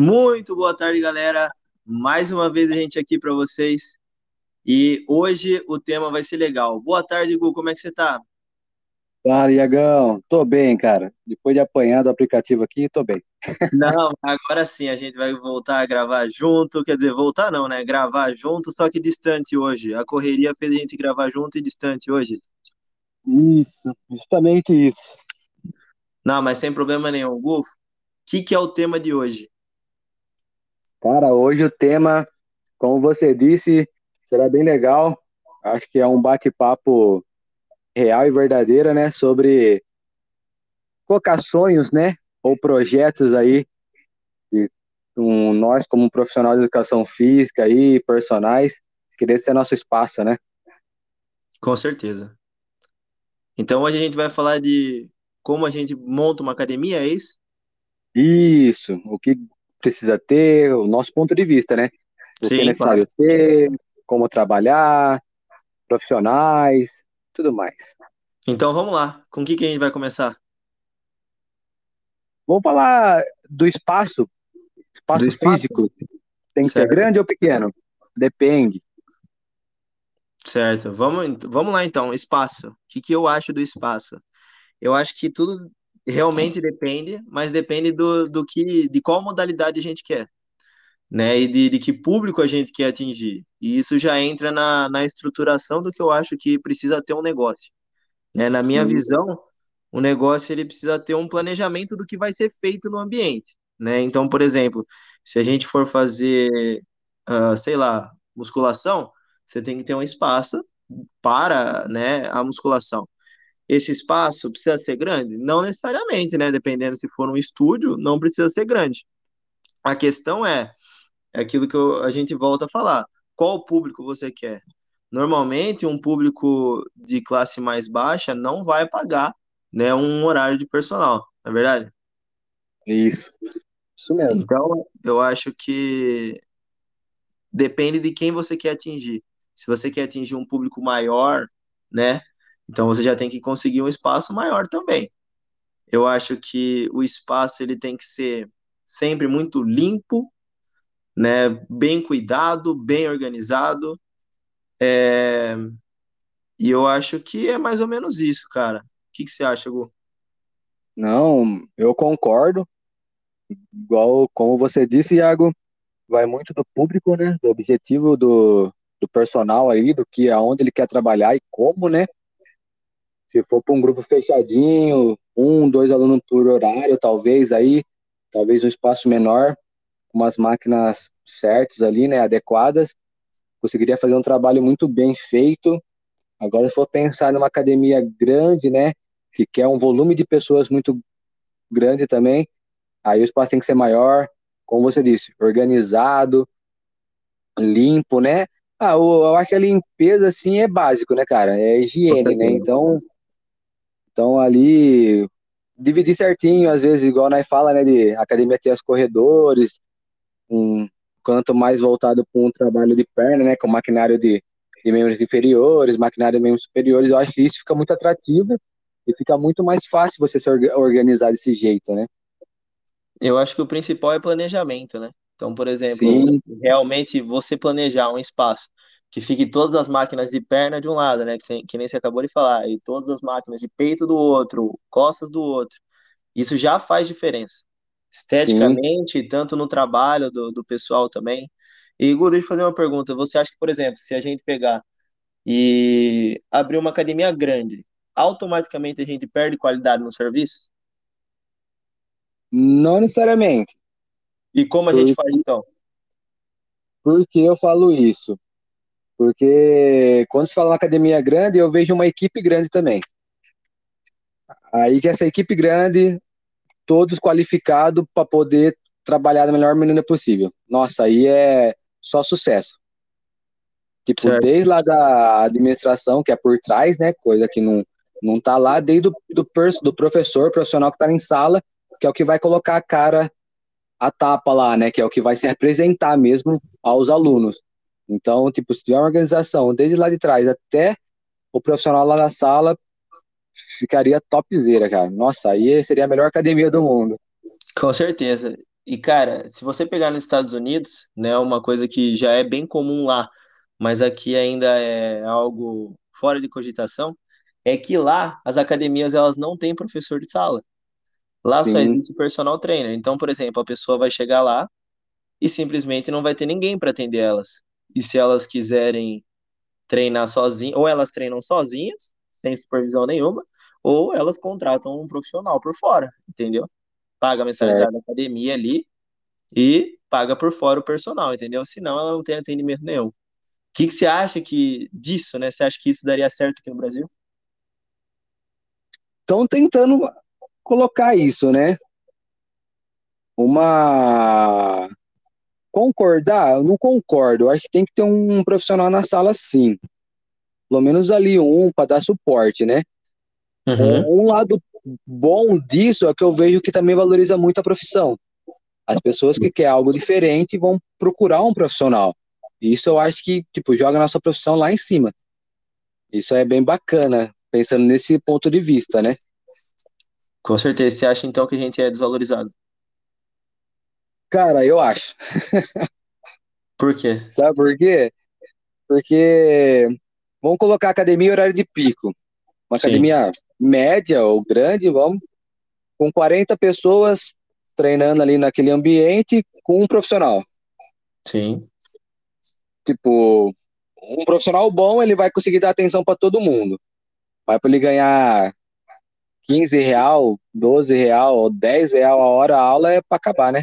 Muito boa tarde, galera. Mais uma vez a gente aqui para vocês. E hoje o tema vai ser legal. Boa tarde, Gu, como é que você tá? Fala, Iagão. Tô bem, cara. Depois de apanhar do aplicativo aqui, tô bem. Não, agora sim a gente vai voltar a gravar junto. Quer dizer, voltar não, né? Gravar junto, só que distante hoje. A correria fez a gente gravar junto e distante hoje. Isso, justamente isso. Não, mas sem problema nenhum. Gu, o que, que é o tema de hoje? Cara, hoje o tema, como você disse, será bem legal. Acho que é um bate-papo real e verdadeira, né, sobre colocar sonhos, né, ou projetos aí de um, nós como profissional de educação física e personagens, querer ser nosso espaço, né? Com certeza. Então hoje a gente vai falar de como a gente monta uma academia, é isso? Isso, o que precisa ter, o nosso ponto de vista, né? O Sim, que é necessário claro. ter, como trabalhar, profissionais, tudo mais. Então vamos lá. Com o que, que a gente vai começar? Vamos falar do espaço, Do espaço espaço? físico. Tem que ser Certo, grande ou pequeno? Depende. certo. Vamos, vamos lá então. Espaço. O que, que eu acho do espaço? Eu acho que tudo realmente depende, mas depende do, do que, de qual modalidade a gente quer, né? E de, de que público a gente quer atingir. E isso já entra na, na estruturação do que eu acho que precisa ter um negócio, né? Na minha Sim, visão, o negócio ele precisa ter um planejamento do que vai ser feito no ambiente, né? Então, por exemplo, se a gente for fazer, ah, sei lá, musculação, você tem que ter um espaço para, né, a musculação. Esse espaço precisa ser grande? Não necessariamente, né? Dependendo se for um estúdio, não precisa ser grande. A questão é, é aquilo que eu- a gente volta a falar. Qual público você quer? Normalmente, um público de classe mais baixa não vai pagar, né, um horário de personal, não é verdade? isso, isso mesmo. Então, eu acho que depende de quem você quer atingir. Se você quer atingir um público maior, né, então você já tem que conseguir um espaço maior também. Eu acho que o espaço ele tem que ser sempre muito limpo, né, bem cuidado, bem organizado, é, e eu acho que é mais ou menos isso, cara. O que que você acha, Gu? Não, eu concordo. Igual como você disse, Iago, vai muito do público, né? Do objetivo do, do personal aí, do que aonde ele quer trabalhar e como, né? Se for para um grupo fechadinho, um, dois alunos por horário, talvez aí, talvez um espaço menor, com umas máquinas certas ali, né? Adequadas, conseguiria fazer um trabalho muito bem feito. Agora, se for pensar numa academia grande, né? Que quer um volume de pessoas muito grande também, aí o espaço tem que ser maior, como você disse, organizado, limpo, né? Ah, eu, acho que a limpeza, assim, é básico, né, cara? É higiene, né? Então, então ali, dividir certinho, às vezes, igual nós fala, né, de academia ter os corredores, um canto mais voltado para um trabalho de perna, né, com maquinário de, de membros inferiores, maquinário de membros superiores, eu acho que isso fica muito atrativo e fica muito mais fácil você se orga- organizar desse jeito, né? Eu acho que o principal é planejamento, né? Então, por exemplo, Sim, realmente você planejar um espaço que fique todas as máquinas de perna de um lado, né? Que, que nem você acabou de falar, e todas as máquinas de peito do outro, costas do outro. Isso já faz diferença. sim. Esteticamente, tanto no trabalho do, do pessoal também. E, Igor, deixa eu fazer uma pergunta. Você acha que, por exemplo, se a gente pegar e abrir uma academia grande, automaticamente a gente perde qualidade no serviço? Não necessariamente. E como a gente Por, faz então? por que eu falo isso? Porque quando se fala uma academia grande, eu vejo uma equipe grande também. Aí que essa equipe grande, todos qualificados para poder trabalhar da melhor maneira possível. Nossa, aí é só sucesso. Tipo, Certo. desde lá da administração, que é por trás, né? Coisa que não, não tá lá, desde do, do, do professor, profissional que tá em sala, que é o que vai colocar a cara, a tapa lá, né? Que é o que vai se representar mesmo aos alunos. Então, tipo, se tiver uma organização desde lá de trás até o profissional lá na sala, ficaria topzera, cara. Nossa, aí seria a melhor academia do mundo. Com certeza. E, cara, se você pegar nos Estados Unidos, né, uma coisa que já é bem comum lá, mas aqui ainda é algo fora de cogitação, é que lá as academias elas não têm professor de sala. Lá só Sim, existe personal trainer. Então, por exemplo, a pessoa vai chegar lá e simplesmente não vai ter ninguém para atender elas. E se elas quiserem treinar sozinhas, ou elas treinam sozinhas, sem supervisão nenhuma, ou elas contratam um profissional por fora, entendeu? Paga a mensalidade certo. da academia ali e paga por fora o personal, entendeu? Senão ela não tem atendimento nenhum. O que que você acha que disso, né? Você acha que isso daria certo aqui no Brasil? Estão tentando colocar isso, né? Uma concordar, eu não concordo. Eu acho que tem que ter um profissional na sala, sim. Pelo menos ali um para dar suporte, né? Uhum. Um, lado bom disso é que eu vejo que também valoriza muito a profissão. As pessoas que querem algo diferente vão procurar um profissional. Isso eu acho que, tipo, joga a nossa profissão lá em cima. Isso é bem bacana, pensando nesse ponto de vista, né? Com certeza. Você acha então que a gente é desvalorizado? Cara, eu acho. Por quê? Sabe por quê? Porque vamos colocar a academia em horário de pico. Uma Sim, academia média ou grande, vamos, com 40 pessoas treinando ali naquele ambiente com um profissional. sim. Tipo, um profissional bom, ele vai conseguir dar atenção para todo mundo. Mas para ele ganhar 15 real, 12 real ou 10 real a hora a aula é para acabar, né?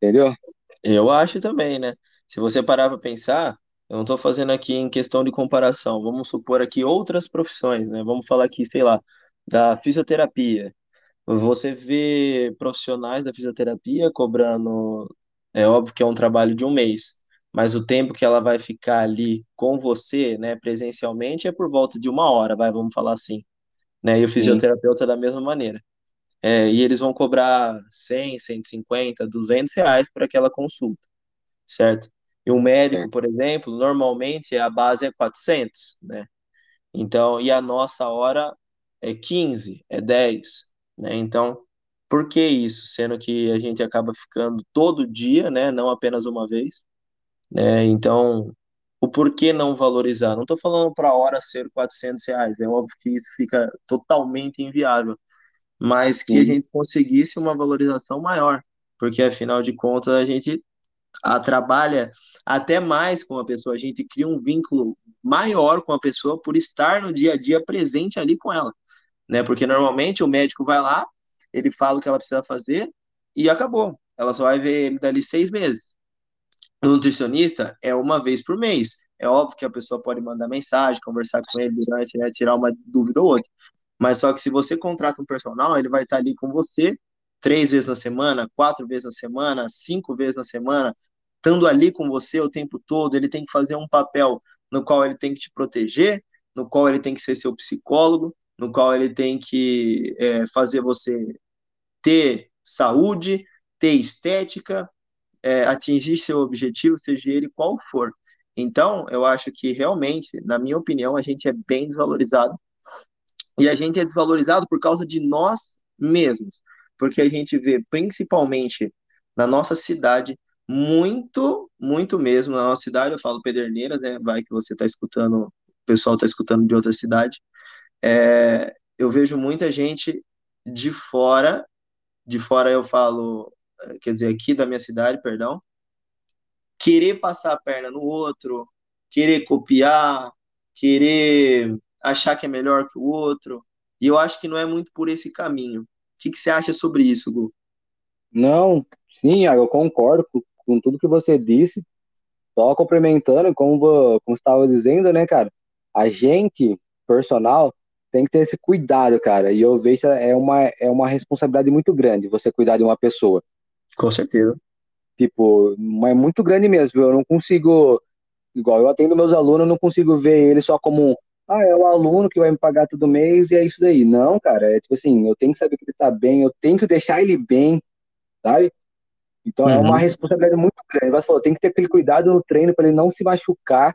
Entendeu? Eu acho também, né? Se você parar para pensar, eu não estou fazendo aqui em questão de comparação. Vamos supor aqui outras profissões, né? Vamos falar aqui, sei lá, da fisioterapia. Você vê profissionais da fisioterapia cobrando, é óbvio que é um trabalho de um mês, mas o tempo que ela vai ficar ali com você, né, presencialmente, é por volta de uma hora, vai, vamos falar assim, né? E o Sim, fisioterapeuta da mesma maneira. É, e eles vão cobrar 100, 150, 200 reais por aquela consulta, certo? E um médico, por exemplo, normalmente a base é 400, né? Então, e a nossa hora é 15, é 10, né? Então, por que isso? Sendo que a gente acaba ficando todo dia, né? Não apenas uma vez, né? Então, o porquê não valorizar? Não estou falando para a hora ser 400 reais, é óbvio que isso fica totalmente inviável, mas que a Sim, gente conseguisse uma valorização maior, porque afinal de contas a gente a, trabalha até mais com a pessoa, a gente cria um vínculo maior com a pessoa por estar no dia a dia presente ali com ela, né? Porque normalmente o médico vai lá, ele fala o que ela precisa fazer e acabou. Ela só vai ver ele dali seis meses. O nutricionista é uma vez por mês. É óbvio que a pessoa pode mandar mensagem, conversar com ele durante, né, tirar uma dúvida ou outra. Mas só que se você contrata um personal, ele vai estar ali com você três vezes na semana, quatro vezes na semana, cinco vezes na semana, estando ali com você o tempo todo. Ele tem que fazer um papel no qual ele tem que te proteger, no qual ele tem que ser seu psicólogo, no qual ele tem que é, fazer você ter saúde, ter estética, é, atingir seu objetivo, seja ele qual for. Então, eu acho que realmente, na minha opinião, a gente é bem desvalorizado e a gente é desvalorizado por causa de nós mesmos, porque a gente vê principalmente na nossa cidade muito, muito mesmo na nossa cidade, eu falo Pederneiras, né? Vai que você está escutando, o pessoal está escutando de outra cidade. É, eu vejo muita gente de fora, de fora eu falo, eh, quer dizer, aqui da minha cidade, perdão, querer passar a perna no outro, querer copiar, querer achar que é melhor que o outro. E eu acho que não é muito por esse caminho. O que que você acha sobre isso, Gu? Não, sim, eu concordo com, com tudo que você disse. Só complementando, como, como você estava dizendo, né, cara? A gente, personal, tem que ter esse cuidado, cara. E eu vejo é uma, é uma responsabilidade muito grande você cuidar de uma pessoa. Com certeza. Tipo, mas é muito grande mesmo. Eu não consigo, igual eu atendo meus alunos, eu não consigo ver eles só como, ah, é o aluno que vai me pagar todo mês e é isso daí. Não, cara, é tipo assim, eu tenho que saber que ele tá bem, eu tenho que deixar ele bem, sabe? Então é uma Uhum, responsabilidade muito grande. Você falou, tem que ter aquele cuidado no treino para ele não se machucar.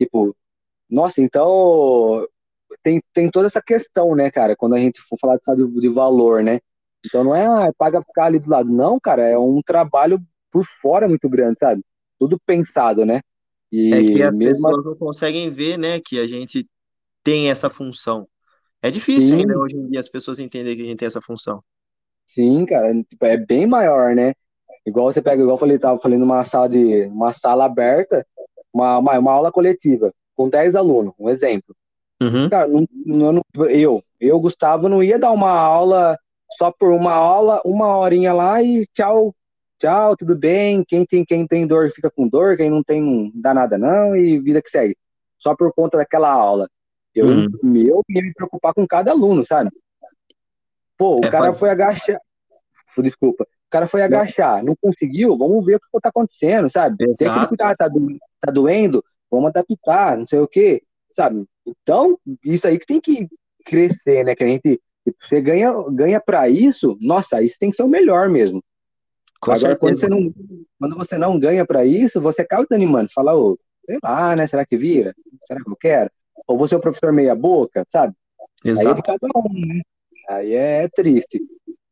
Tipo, nossa, então tem, tem toda essa questão, né, cara, quando a gente for falar de de valor, né? Então não é, ah, é paga ficar ali do lado. Não, cara, é um trabalho por fora muito grande, sabe? Tudo pensado, né? E é que as pessoas assim... não conseguem ver, né, que a gente tem essa função. É difícil ainda hoje em dia as pessoas entenderem que a gente tem essa função. Sim, cara, tipo, é bem maior, né? Igual você pega, igual eu falei, tava falando numa sala de uma sala aberta, uma, uma, uma aula coletiva, com 10 alunos, um exemplo. Uhum. Cara, não, não, eu, eu, Gustavo, não ia dar uma aula só por uma aula, uma horinha lá e tchau, tchau, tudo bem. Quem tem, quem tem dor fica com dor, quem não tem não dá nada não, e vida que segue. Só por conta daquela aula. Eu, uhum. eu ia me preocupar com cada aluno, sabe? Pô, o é cara faz... foi agachar. Desculpa. O cara foi agachar, não conseguiu, vamos ver o que tá acontecendo, sabe? Exato. Tem que tá, do... tá doendo, vamos adaptar, não sei o quê, sabe? Então, isso aí que tem que crescer, né? Que a gente. Você ganha, ganha para isso, nossa, isso tem que ser o melhor mesmo. Com Agora, quando você, não, quando você não ganha para isso, você acaba desanimando. Fala, ô, sei lá, né? Será que vira? Será que eu quero? Ou você é o professor meia-boca, sabe? Exato. Aí é de cada um, né? Aí é triste.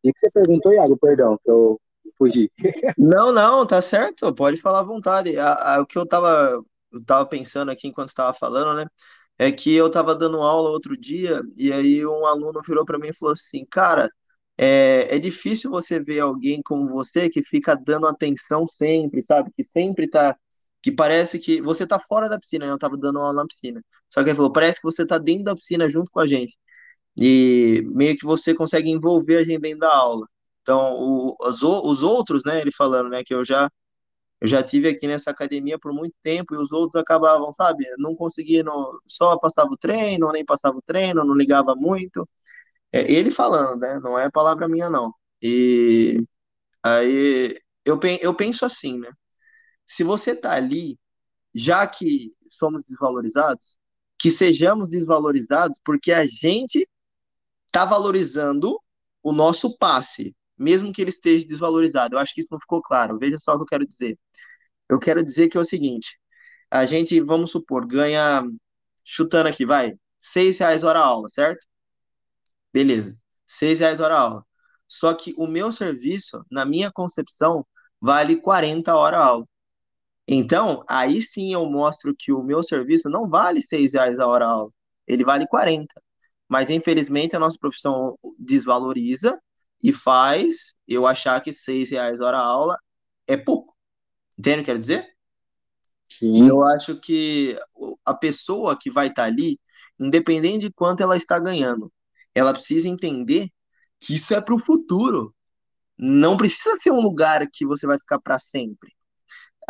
E que você perguntou, Iago, perdão, que eu fugi. não, não, tá certo, pode falar à vontade. A, a, o que eu tava, eu tava pensando aqui enquanto estava falando, né? É que eu tava dando aula outro dia e aí um aluno virou para mim e falou assim, cara, é, é difícil você ver alguém como você que fica dando atenção sempre, sabe? Que sempre tá que parece que você tá fora da piscina, né? eu tava dando aula na piscina. Só que ele falou, parece que você tá dentro da piscina junto com a gente. E meio que você consegue envolver a gente dentro da aula. Então, o, os, os outros, né, ele falando, né, que eu já eu já tive aqui nessa academia por muito tempo e os outros acabavam, sabe, não conseguia, só passava o treino, nem passava o treino, não ligava muito. É, ele falando, né, não é palavra minha, não. E aí eu, eu penso assim, né, se você tá ali, já que somos desvalorizados, que sejamos desvalorizados porque a gente tá valorizando o nosso passe, mesmo que ele esteja desvalorizado. Eu acho que isso não ficou claro. Veja só o que eu quero dizer. Eu quero dizer que é o seguinte: a gente, vamos supor, ganha, chutando aqui, vai, seis reais hora aula, certo? Beleza, seis reais hora aula. Só que o meu serviço, na minha concepção, vale 40 hora aula. Então, aí sim eu mostro que o meu serviço não vale seis reais a hora aula, ele vale 40. Mas infelizmente a nossa profissão desvaloriza e faz eu achar que seis reais hora aula é pouco. Entende o que eu quero dizer? Sim. Eu acho que a pessoa que vai estar tá ali, independente de quanto ela está ganhando, ela precisa entender que isso é para o futuro. Não precisa ser um lugar que você vai ficar para sempre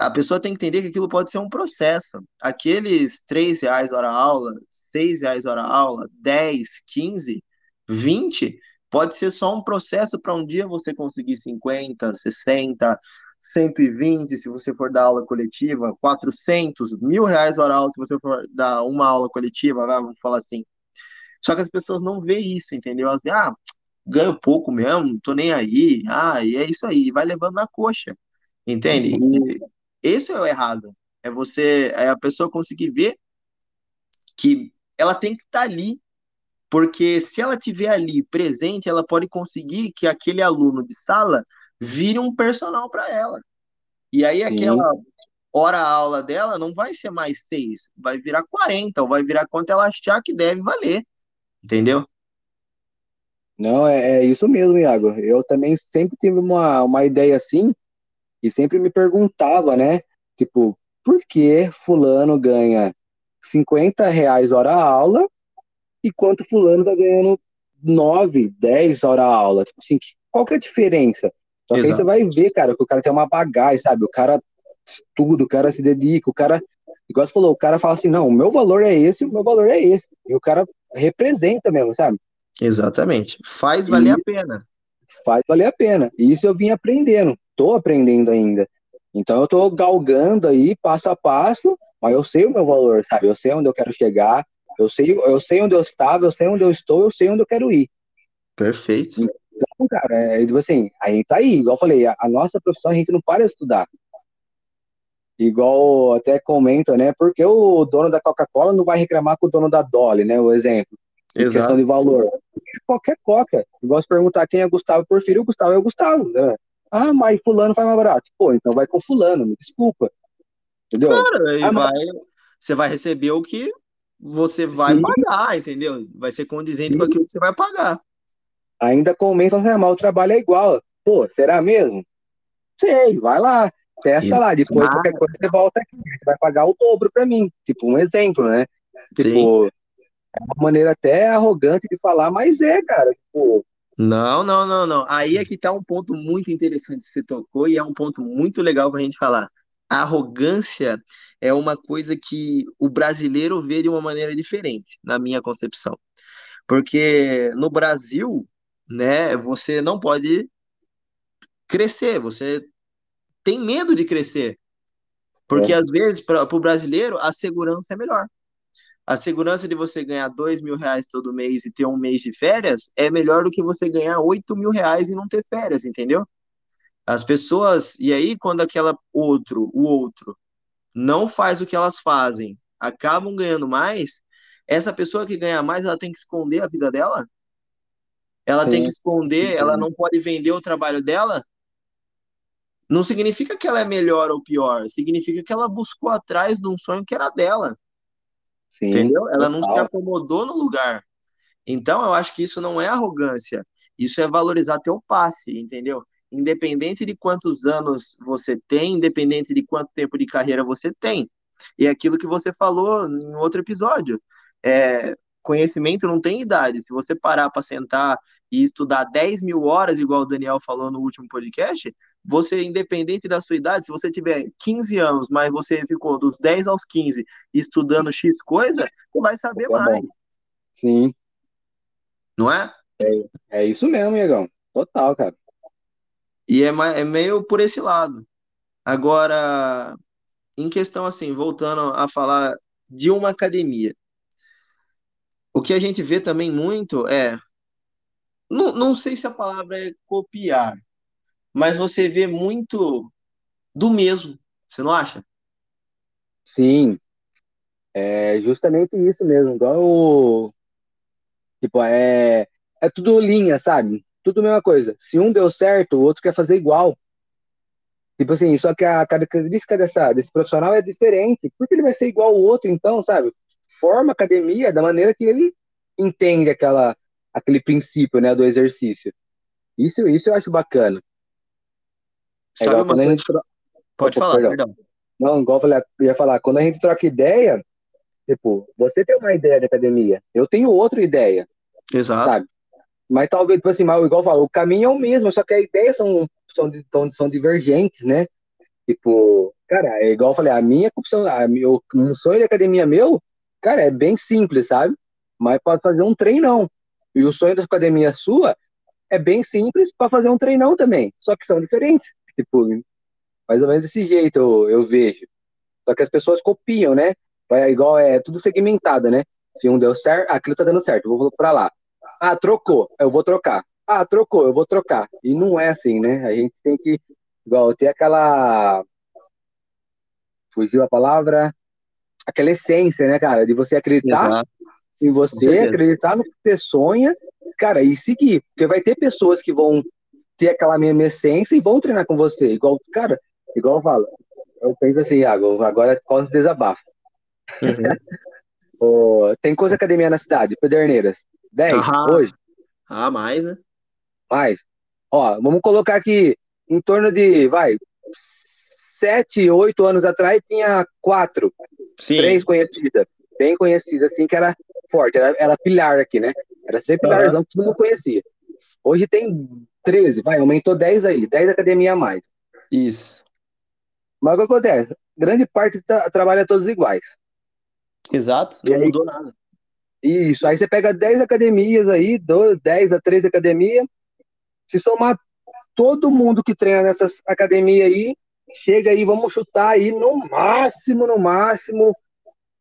a pessoa tem que entender que aquilo pode ser um processo. Aqueles 3 reais hora aula, 6 reais hora aula, 10, 15, 20, pode ser só um processo para um dia você conseguir 50, 60, 120 se você for dar aula coletiva, 400, mil reais hora aula se você for dar uma aula coletiva, vamos falar assim. Só que as pessoas não veem isso, entendeu? Elas dizem, ah, ganho pouco mesmo, tô nem aí, ah, e é isso aí, vai levando na coxa, entende? E esse é o errado. É você, é a pessoa conseguir ver que ela tem que estar tá ali, porque se ela estiver ali presente, ela pode conseguir que aquele aluno de sala vire um personal para ela. E aí Sim. aquela hora-aula dela não vai ser mais seis, vai virar 40, ou vai virar quanto ela achar que deve valer. Entendeu? Não, é, é isso mesmo, Iago. Eu também sempre tive uma, uma ideia assim, e sempre me perguntava, né? Tipo, por que fulano ganha 50 reais hora aula e quanto fulano tá ganhando 9, 10 hora aula? Tipo assim, qual que é a diferença? Só que aí você vai ver, cara, que o cara tem uma bagagem, sabe? O cara estuda, o cara se dedica, o cara, igual você falou, o cara fala assim, não, o meu valor é esse, o meu valor é esse. E o cara representa mesmo, sabe? Exatamente. Faz valer e a pena. Faz valer a pena. E isso eu vim aprendendo estou aprendendo ainda. Então eu estou galgando aí passo a passo, mas eu sei o meu valor, sabe? Eu sei onde eu quero chegar, eu sei, eu sei onde eu estava, eu sei onde eu estou, eu sei onde eu quero ir. Perfeito. Então, cara, é, tipo assim, a gente tá aí, igual eu falei, a, a nossa profissão a gente não para de estudar. Igual até comenta, né? Porque o dono da Coca-Cola não vai reclamar com o dono da Dolly, né? O exemplo. Em questão de valor. qualquer coca. Igual se perguntar quem é Gustavo Porfírio, o Gustavo é o Gustavo. Né? Ah, mas fulano faz mais barato. Pô, então vai com fulano, me desculpa. Entendeu? Claro, aí Ah, vai, você vai receber o que você vai Sim. pagar, entendeu? Vai ser condizente com Sim. aquilo que você vai pagar. Ainda comenta, assim, ah, mas o trabalho é igual. Pô, será mesmo? Sei, vai lá, testa E- lá. Depois, qualquer coisa, você volta aqui. Você vai pagar o dobro pra mim. Tipo, um exemplo, né? Sim. Tipo, é uma maneira até arrogante de falar, mas é, cara. Tipo, Não, não, não, não. Aí é que tá um ponto muito interessante que você tocou e é um ponto muito legal pra gente falar. A arrogância é uma coisa que o brasileiro vê de uma maneira diferente, na minha concepção. Porque no Brasil, né, você não pode crescer, você tem medo de crescer. Porque É. às vezes, para o brasileiro, a segurança é melhor. A segurança de você ganhar dois mil reais todo mês e ter um mês de férias é melhor do que você ganhar oito mil reais e não ter férias, entendeu? As pessoas, e aí quando aquela outro, o outro, não faz o que elas fazem, acabam ganhando mais, essa pessoa que ganha mais, ela tem que esconder a vida dela? Ela tem Sim. que esconder, ela não pode vender o trabalho dela? Não significa que ela é melhor ou pior, significa que ela buscou atrás de um sonho que era dela. sim, Entendeu? Ela não se acomodou no lugar. Então, eu acho que isso não é arrogância. Isso é valorizar teu passe, entendeu? Independente de quantos anos você tem, independente de quanto tempo de carreira você tem. E é aquilo que você falou em outro episódio. É, conhecimento não tem idade. Se você parar para sentar e estudar 10 mil horas, igual o Daniel falou no último podcast, você, independente da sua idade, se você tiver 15 anos, mas você ficou dos 10 aos 15 estudando X coisa, você vai saber É bom. mais, Sim, não é? é isso mesmo, Iagão. Total, cara. E é, é meio por esse lado. Agora, em questão assim, voltando a falar de uma academia, o que a gente vê também muito é, não, não sei se a palavra é copiar, mas você vê muito do mesmo, você não acha? Sim, é justamente isso mesmo. Igual o. Tipo, é. É tudo linha, sabe? Tudo a mesma coisa. Se um deu certo, o outro quer fazer igual. Tipo assim, só que a característica dessa, desse profissional é diferente. Porque ele vai ser igual ao outro, então, sabe? Forma a academia da maneira que ele entende aquela, aquele princípio, né, do exercício. Isso, isso eu acho bacana. É igual quando a gente tro- Pode Opa, falar, perdão. perdão. Não, igual eu falei, eu ia falar, quando a gente troca ideia, tipo, você tem uma ideia de academia, eu tenho outra ideia, Exato. sabe? Mas talvez, tipo assim, mas igual eu falo, o caminho é o mesmo, só que as ideias são, são, são, são divergentes, né? Tipo, cara, é igual eu falei, a minha opção, a, o- um sonho de academia meu, cara, é bem simples, sabe? Mas pode fazer um treinão. E o sonho da academia sua é bem simples para fazer um treinão também, só que são diferentes. Tipo, mais ou menos desse jeito eu, eu vejo. Só que as pessoas copiam, né? É igual, é tudo segmentado, né? Se um deu certo, aquilo tá dando certo, vou pra lá. Ah, trocou, eu vou trocar. Ah, trocou, eu vou trocar. E não é assim, né? A gente tem que, igual, ter aquela. Fugiu a palavra? Aquela essência, né, cara? De você acreditar Exato. em você, acreditar no que você sonha, cara, e seguir. Porque vai ter pessoas que vão ter aquela mesma essência e vão treinar com você. Igual, cara, igual eu falo. Eu penso assim, Iago, agora quase desabafo. Uhum. Ô, tem coisa academia na cidade, Pederneiras. 10 Aham. hoje, Ah, mais, né? mais. Ó, vamos colocar aqui em torno de, vai, 7, 8 anos atrás tinha quatro, Sim. três conhecidas, bem conhecidas, assim, que era forte, era, era pilar aqui, né? Era sempre pilarzão que todo mundo conhecia. Hoje tem 13, vai, aumentou 10 aí, 10 academia a mais. Isso. Mas o que acontece? Grande parte tra trabalha todos iguais. Exato. Não aí? mudou nada. Isso, aí você pega 10 academias aí, do- 10 a 13 academias, se somar todo mundo que treina nessas academias aí, chega aí, vamos chutar aí no máximo, no máximo,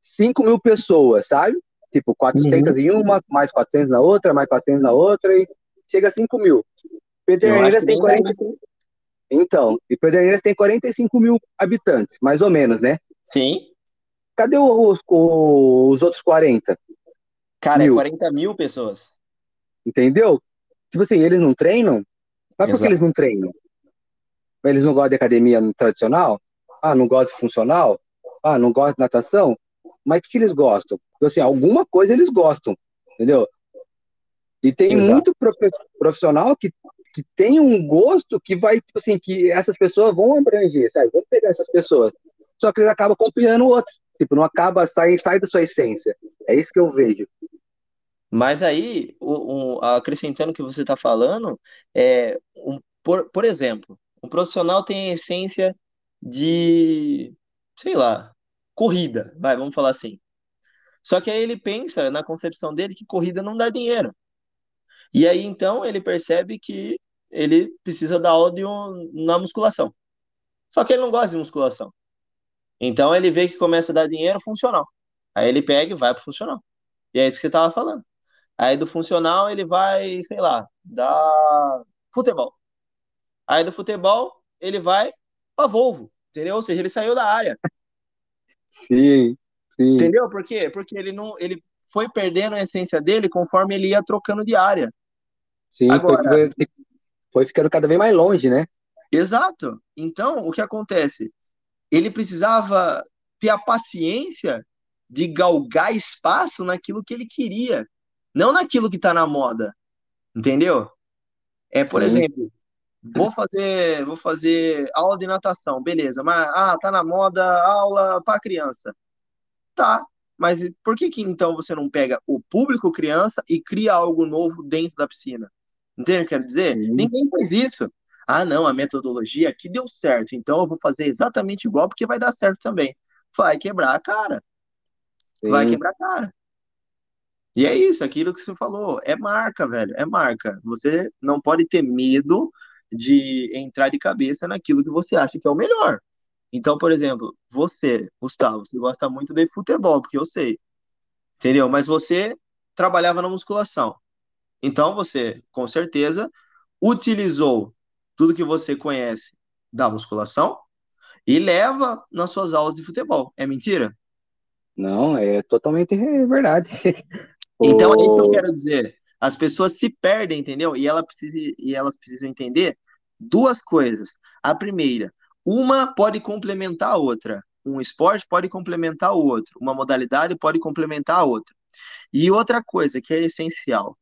5 mil pessoas, sabe? Tipo, 400 Uhum. em uma, mais 400 na outra, mais 400 na outra, e chega a 5 mil. Pederneiras tem nem 40, deve ser. então, e Pederneiras tem 45 mil habitantes, mais ou menos, né? Sim. Cadê os, os, os outros 40? Cara, é Mil. 40 mil pessoas. Entendeu? Tipo assim, eles não treinam? Mas por que eles não treinam? Eles não gostam de academia tradicional? Ah, não gostam de funcional? Ah, não gostam de natação? Mas o que, que eles gostam? Então, assim, alguma coisa eles gostam, entendeu? E tem Exato. muito profissional que, que tem um gosto que vai, tipo assim, que essas pessoas vão abranger, sabe? Vão pegar essas pessoas. Só que eles acabam copiando o outro. Tipo, não acaba, sai, sai da sua essência. É isso que eu vejo. Mas aí, o, o, acrescentando o que você está falando, é, um, por, por exemplo, um profissional tem a essência de, sei lá, corrida, vai, vamos falar assim. Só que aí ele pensa na concepção dele que corrida não dá dinheiro. E aí então ele percebe que ele precisa dar aula na musculação. Só que ele não gosta de musculação. Então ele vê que começa a dar dinheiro funcional. Aí ele pega e vai pro funcional. E é isso que você estava falando. Aí do funcional ele vai, sei lá, dar futebol. Aí do futebol ele vai para Volvo, entendeu? Ou seja, ele saiu da área. Sim, sim. Entendeu por quê? Porque ele não, ele foi perdendo a essência dele conforme ele ia trocando de área. Sim, Agora, foi, foi ficando cada vez mais longe, né? Exato. Então, o que acontece? Ele precisava ter a paciência de galgar espaço naquilo que ele queria, não naquilo que está na moda. Entendeu? É, por Sim. exemplo, vou fazer, vou fazer aula de natação, beleza, mas ah, tá na moda aula para criança. Tá, mas por que que então você não pega o público criança e cria algo novo dentro da piscina? Entende o que eu quero dizer? Sim. Ninguém faz isso. Ah, não, a metodologia aqui deu certo, então eu vou fazer exatamente igual porque vai dar certo também. Vai quebrar a cara. Sim. Vai quebrar a cara. E é isso, aquilo que você falou, é marca, velho, é marca. Você não pode ter medo de entrar de cabeça naquilo que você acha que é o melhor. Então, por exemplo, você, Gustavo, você gosta muito de futebol, porque eu sei. Entendeu? Mas você trabalhava na musculação. Então você, com certeza, utilizou tudo que você conhece da musculação e leva nas suas aulas de futebol. É mentira? Não, é totalmente verdade. Então é isso que eu quero dizer. As pessoas se perdem, entendeu? E, ela precisa, e elas precisam entender duas coisas. A primeira, uma pode complementar a outra. Um esporte pode complementar o outro. Uma modalidade pode complementar a outra. E outra coisa que é essencial,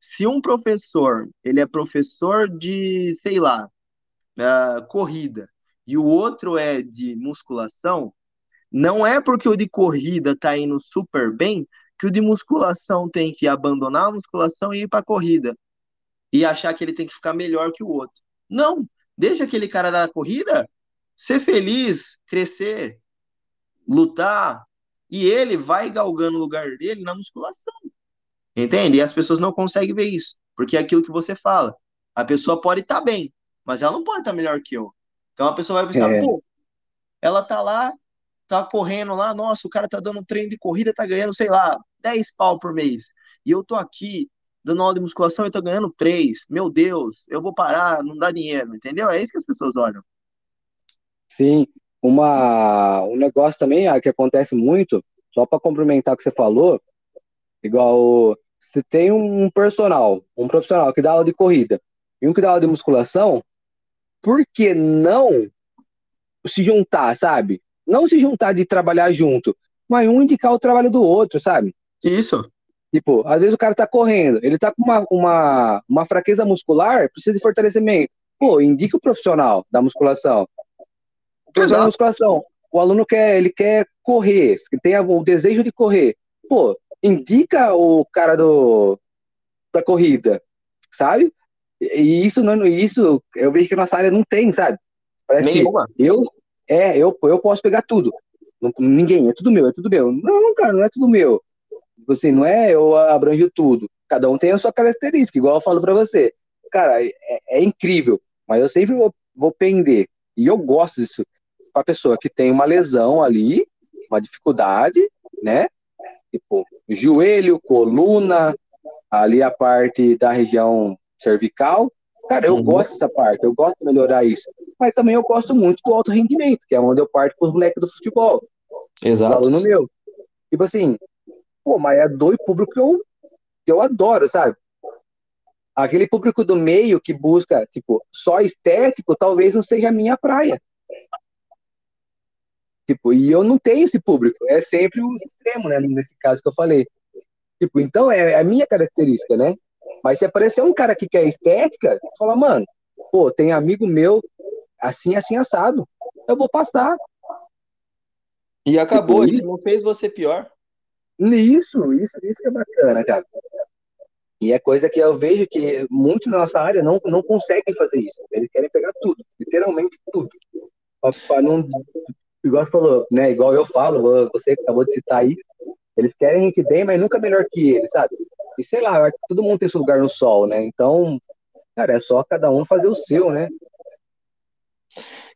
se um professor, ele é professor de, sei lá, uh, corrida, e o outro é de musculação, não é porque o de corrida tá indo super bem que o de musculação tem que abandonar a musculação e ir para corrida e achar que ele tem que ficar melhor que o outro. Não, deixa aquele cara da corrida ser feliz, crescer, lutar, e ele vai galgando o lugar dele na musculação. Entende? E as pessoas não conseguem ver isso, porque é aquilo que você fala. A pessoa pode estar tá bem, mas ela não pode estar tá melhor que eu. Então a pessoa vai pensar, é. pô, ela tá lá, tá correndo lá, nossa, o cara tá dando um treino de corrida, tá ganhando, sei lá, 10 pau por mês. E eu tô aqui dando aula de musculação e tô ganhando 3. Meu Deus, eu vou parar, não dá dinheiro, entendeu? É isso que as pessoas olham. Sim, uma, um negócio também ah, que acontece muito, só para complementar o que você falou, igual se tem um personal, um profissional que dá aula de corrida e um que dá aula de musculação, por que não se juntar, sabe? Não se juntar de trabalhar junto, mas um indicar o trabalho do outro, sabe? Isso. Tipo, às vezes o cara tá correndo, ele tá com uma, uma, uma fraqueza muscular, precisa de fortalecimento. Pô, indica o profissional da musculação. O profissional da musculação, o aluno quer, ele quer correr, que tem o desejo de correr. Pô, indica o cara do, da corrida, sabe? E isso não, isso eu vejo que nossa área não tem, sabe? Parece Nenhuma. que eu é, eu, eu posso pegar tudo. Não, ninguém, é tudo meu, é tudo meu. Não, cara, não é tudo meu. Tipo assim, não é eu abranjo tudo. Cada um tem a sua característica, igual eu falo para você. Cara, é, é, incrível, mas eu sempre vou, vou pender. E eu gosto disso. Pra pessoa que tem uma lesão ali, uma dificuldade, né? Tipo, joelho, coluna, ali a parte da região cervical. Cara, eu uhum. gosto dessa parte, eu gosto de melhorar isso. Mas também eu gosto muito do alto rendimento, que é onde eu parto com os moleques do futebol. Exato. Aluno meu. Tipo assim, pô, mas é dois públicos que eu, que eu adoro, sabe? aquele público do meio que busca, tipo, só estético, talvez não seja a minha praia. Tipo, e eu não tenho esse público, é sempre os extremos, né, nesse caso que eu falei. Tipo, então é, é a minha característica, né? Mas se aparecer um cara que quer estética, fala, mano, pô, tem amigo meu assim, assim, assado. Eu vou passar. E acabou, tipo, isso não fez você pior. Isso, isso, isso que é bacana, cara. E é coisa que eu vejo que muitos na nossa área não, não conseguem fazer isso. Eles querem pegar tudo, literalmente tudo. Não, igual você falou, né? Igual eu falo, você acabou de citar aí, eles querem gente bem, mas nunca melhor que eles, sabe? E sei lá, todo mundo tem seu lugar no sol, né? Então, cara, é só cada um fazer o seu, né?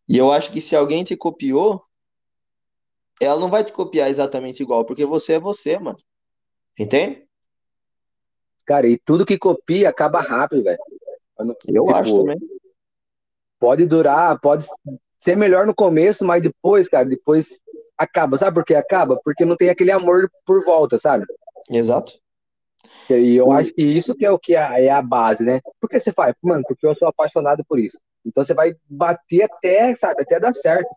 E eu acho que se alguém te copiou, ela não vai te copiar exatamente igual, porque você é você, mano. Entende? Cara, e tudo que copia acaba rápido, velho. Eu tipo, acho também. Pode durar, pode ser melhor no começo, mas depois, cara, depois acaba. Sabe por que acaba? Porque não tem aquele amor por volta, sabe? Exato. E eu acho que isso que é o que é, é a base, né? Por que você faz? Mano, porque eu sou apaixonado por isso. Então você vai bater até, sabe, até dar certo.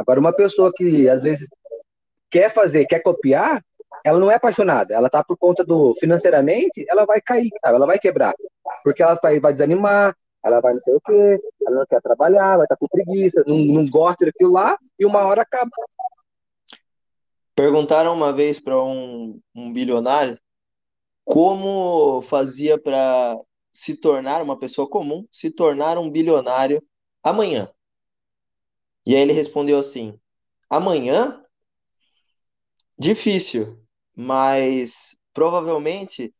Agora, uma pessoa que às vezes quer fazer, quer copiar, ela não é apaixonada. Ela tá por conta do financeiramente, ela vai cair, ela vai quebrar. Porque ela vai, vai desanimar, ela vai não sei o quê, ela não quer trabalhar, vai estar tá com preguiça, não, não gosta daquilo lá, e uma hora acaba. Perguntaram uma vez para um, um bilionário como fazia para se tornar uma pessoa comum, se tornar um bilionário amanhã. E aí ele respondeu assim: amanhã? Difícil, mas provavelmente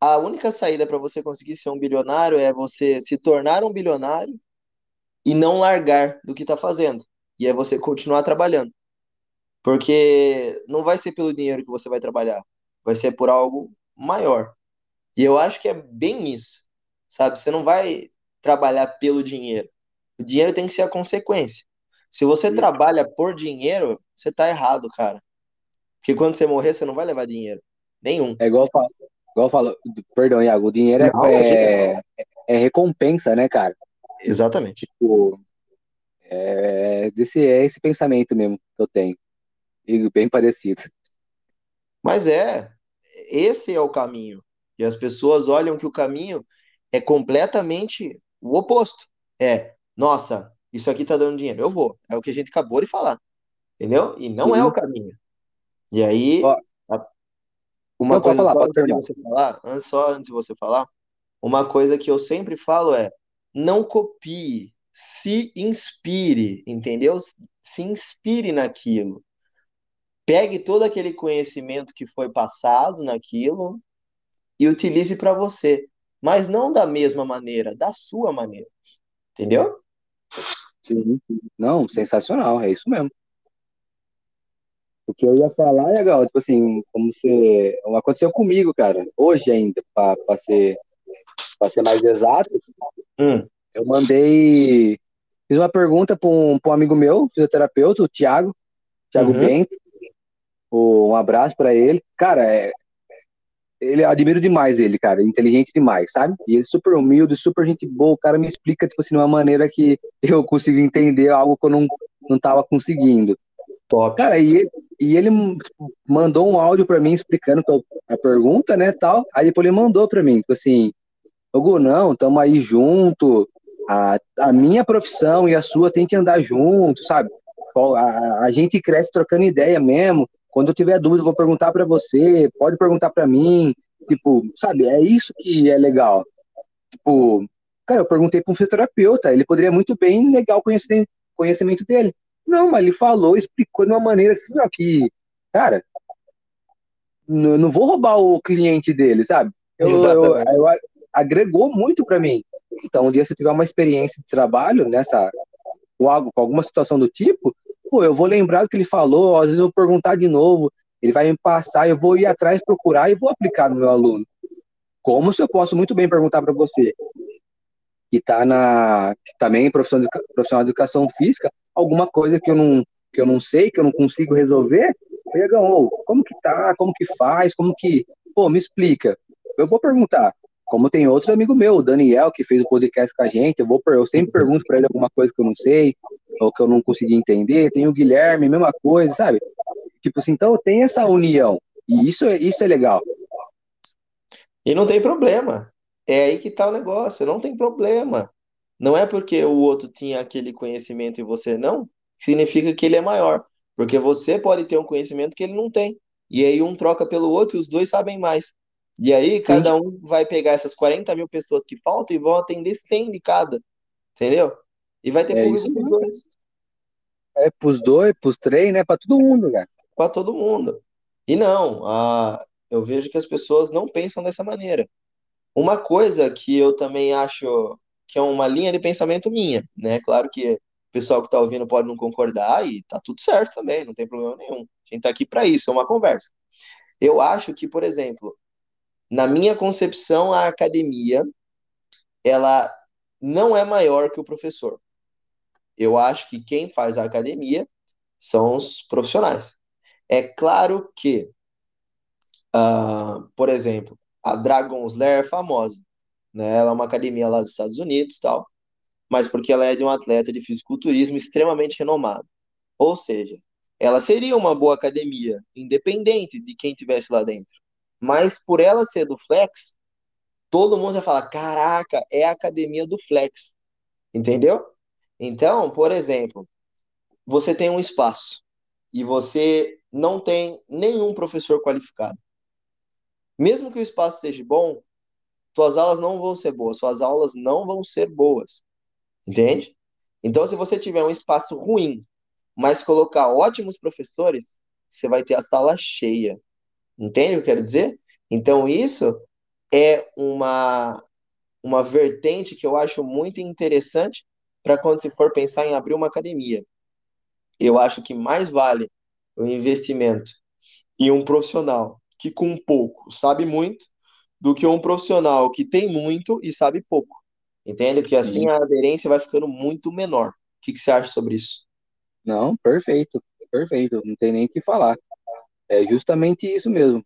a única saída para você conseguir ser um bilionário é você se tornar um bilionário e não largar do que está fazendo. E é você continuar trabalhando. Porque não vai ser pelo dinheiro que você vai trabalhar, vai ser por algo maior. E eu acho que é bem isso, sabe? Você não vai trabalhar pelo dinheiro. O dinheiro tem que ser a consequência. Se você Sim. trabalha por dinheiro, você tá errado, cara. Porque quando você morrer, você não vai levar dinheiro. Nenhum. É igual eu falo, igual eu falo perdão, Iago, o dinheiro é, não, é, é, é, recompensa, né, cara? Exatamente. Tipo, é, desse, é esse pensamento mesmo que eu tenho. E bem parecido. Mas é, esse é o caminho. E as pessoas olham que o caminho é completamente o oposto. É, nossa, isso aqui tá dando dinheiro, eu vou. É o que a gente acabou de falar. Entendeu? E não é o caminho. E aí, Ó, uma coisa falar, só antes de você falar, só antes de você falar, uma coisa que eu sempre falo é: não copie, se inspire, entendeu? Se inspire naquilo. Pegue todo aquele conhecimento que foi passado naquilo e utilize para você, mas não da mesma maneira, da sua maneira. Entendeu? Sim. Não, sensacional, é isso mesmo. O que eu ia falar, é legal, tipo assim, como você. Aconteceu comigo, cara, hoje ainda, para ser, pra ser mais exato. Hum. Eu mandei. Fiz uma pergunta para um, um amigo meu, fisioterapeuta, o Thiago, Thiago uhum. Bento. Um abraço para ele. Cara, é, ele admiro demais ele, cara, inteligente demais, sabe? E ele super humilde, super gente boa, o cara me explica, tipo assim, de uma maneira que eu consigo entender algo que eu não, não tava conseguindo. Top. Cara, e ele, e ele mandou um áudio para mim explicando a pergunta, né, tal, aí depois ele mandou para mim, tipo assim, Hugo, não, tamo aí junto, a, a minha profissão e a sua tem que andar junto, sabe? A, a gente cresce trocando ideia mesmo, quando eu tiver dúvida, eu vou perguntar para você, pode perguntar para mim. Tipo, sabe, é isso que é legal. Tipo, cara, eu perguntei para um fisioterapeuta, ele poderia muito bem negar o conhecimento, conhecimento dele. Não, mas ele falou, explicou de uma maneira assim, ó, que, cara, não, não vou roubar o cliente dele, sabe? Eu, eu, eu, agregou muito para mim. Então, um dia se tiver uma experiência de trabalho nessa, com, algo, com alguma situação do tipo, pô, eu vou lembrar do que ele falou, às vezes eu vou perguntar de novo, ele vai me passar, eu vou ir atrás, procurar e vou aplicar no meu aluno. Como se eu posso muito bem perguntar para você, que está na que também é profissional de, profissional de educação física, alguma coisa que eu não que eu não sei, que eu não consigo resolver, pega, oh, como que tá, como que faz, como que, pô, me explica. Eu vou perguntar. como tem outro amigo meu, o Daniel, que fez o podcast com a gente, eu, vou, eu sempre pergunto para ele alguma coisa que eu não sei, ou que eu não consegui entender. Tem o Guilherme, mesma coisa, sabe? Tipo assim, então tem essa união. E isso, é, isso é legal. E não tem problema. É aí que tá o negócio, não tem problema. Não é porque o outro tinha aquele conhecimento e você não, significa que ele é maior. Porque você pode ter um conhecimento que ele não tem. E aí um troca pelo outro e os dois sabem mais. E aí cada um vai pegar essas 40 mil pessoas que faltam e vão atender 100 de cada. Entendeu? E vai ter É público pros dois. É pros dois, pros três, né? Pra todo mundo, cara. Para todo mundo. E não, a, eu vejo que as pessoas não pensam dessa maneira. Uma coisa que eu também acho que é uma linha de pensamento minha, né? Claro que o pessoal que está ouvindo pode não concordar e tá tudo certo também, não tem problema nenhum. A gente tá aqui para isso, é uma conversa. Eu acho que, por exemplo, na minha concepção, a academia, ela não é maior que o professor. Eu acho que quem faz a academia são os profissionais. É claro que, ah, por exemplo, a Dragon's Lair é famosa, né? Ela é uma academia lá dos Estados Unidos, tal, mas porque ela é de um atleta de fisiculturismo extremamente renomado. Ou seja, ela seria uma boa academia, independente de quem tivesse lá dentro. Mas por ela ser do Flex, todo mundo vai falar: caraca, é a academia do Flex. Entendeu? Então, por exemplo, você tem um espaço e você não tem nenhum professor qualificado. Mesmo que o espaço seja bom, suas aulas não vão ser boas, suas aulas não vão ser boas. Entende? Então, se você tiver um espaço ruim, mas colocar ótimos professores, você vai ter a sala cheia. Entende o que eu quero dizer? Então, isso é uma, uma vertente que eu acho muito interessante para quando se for pensar em abrir uma academia. Eu acho que mais vale o investimento em um profissional que com pouco sabe muito do que um profissional que tem muito e sabe pouco. Entende? Porque assim Sim. a aderência vai ficando muito menor. O que, que você acha sobre isso? Não, perfeito, perfeito. Não tem nem o que falar. É justamente isso mesmo.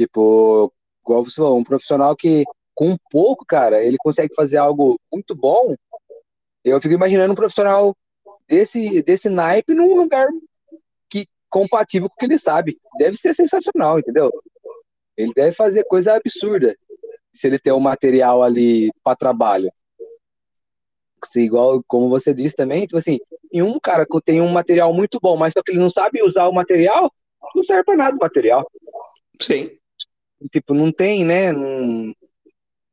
Tipo, igual você falou, um profissional que com pouco, cara, ele consegue fazer algo muito bom. Eu fico imaginando um profissional desse, desse naipe num lugar que compatível com o que ele sabe. Deve ser sensacional, entendeu? Ele deve fazer coisa absurda se ele tem um material ali para trabalho. Se igual como você disse também, tipo assim, em um cara que tem um material muito bom, mas só que ele não sabe usar o material, não serve para nada o material. Sim. Tipo, não tem, né? Não...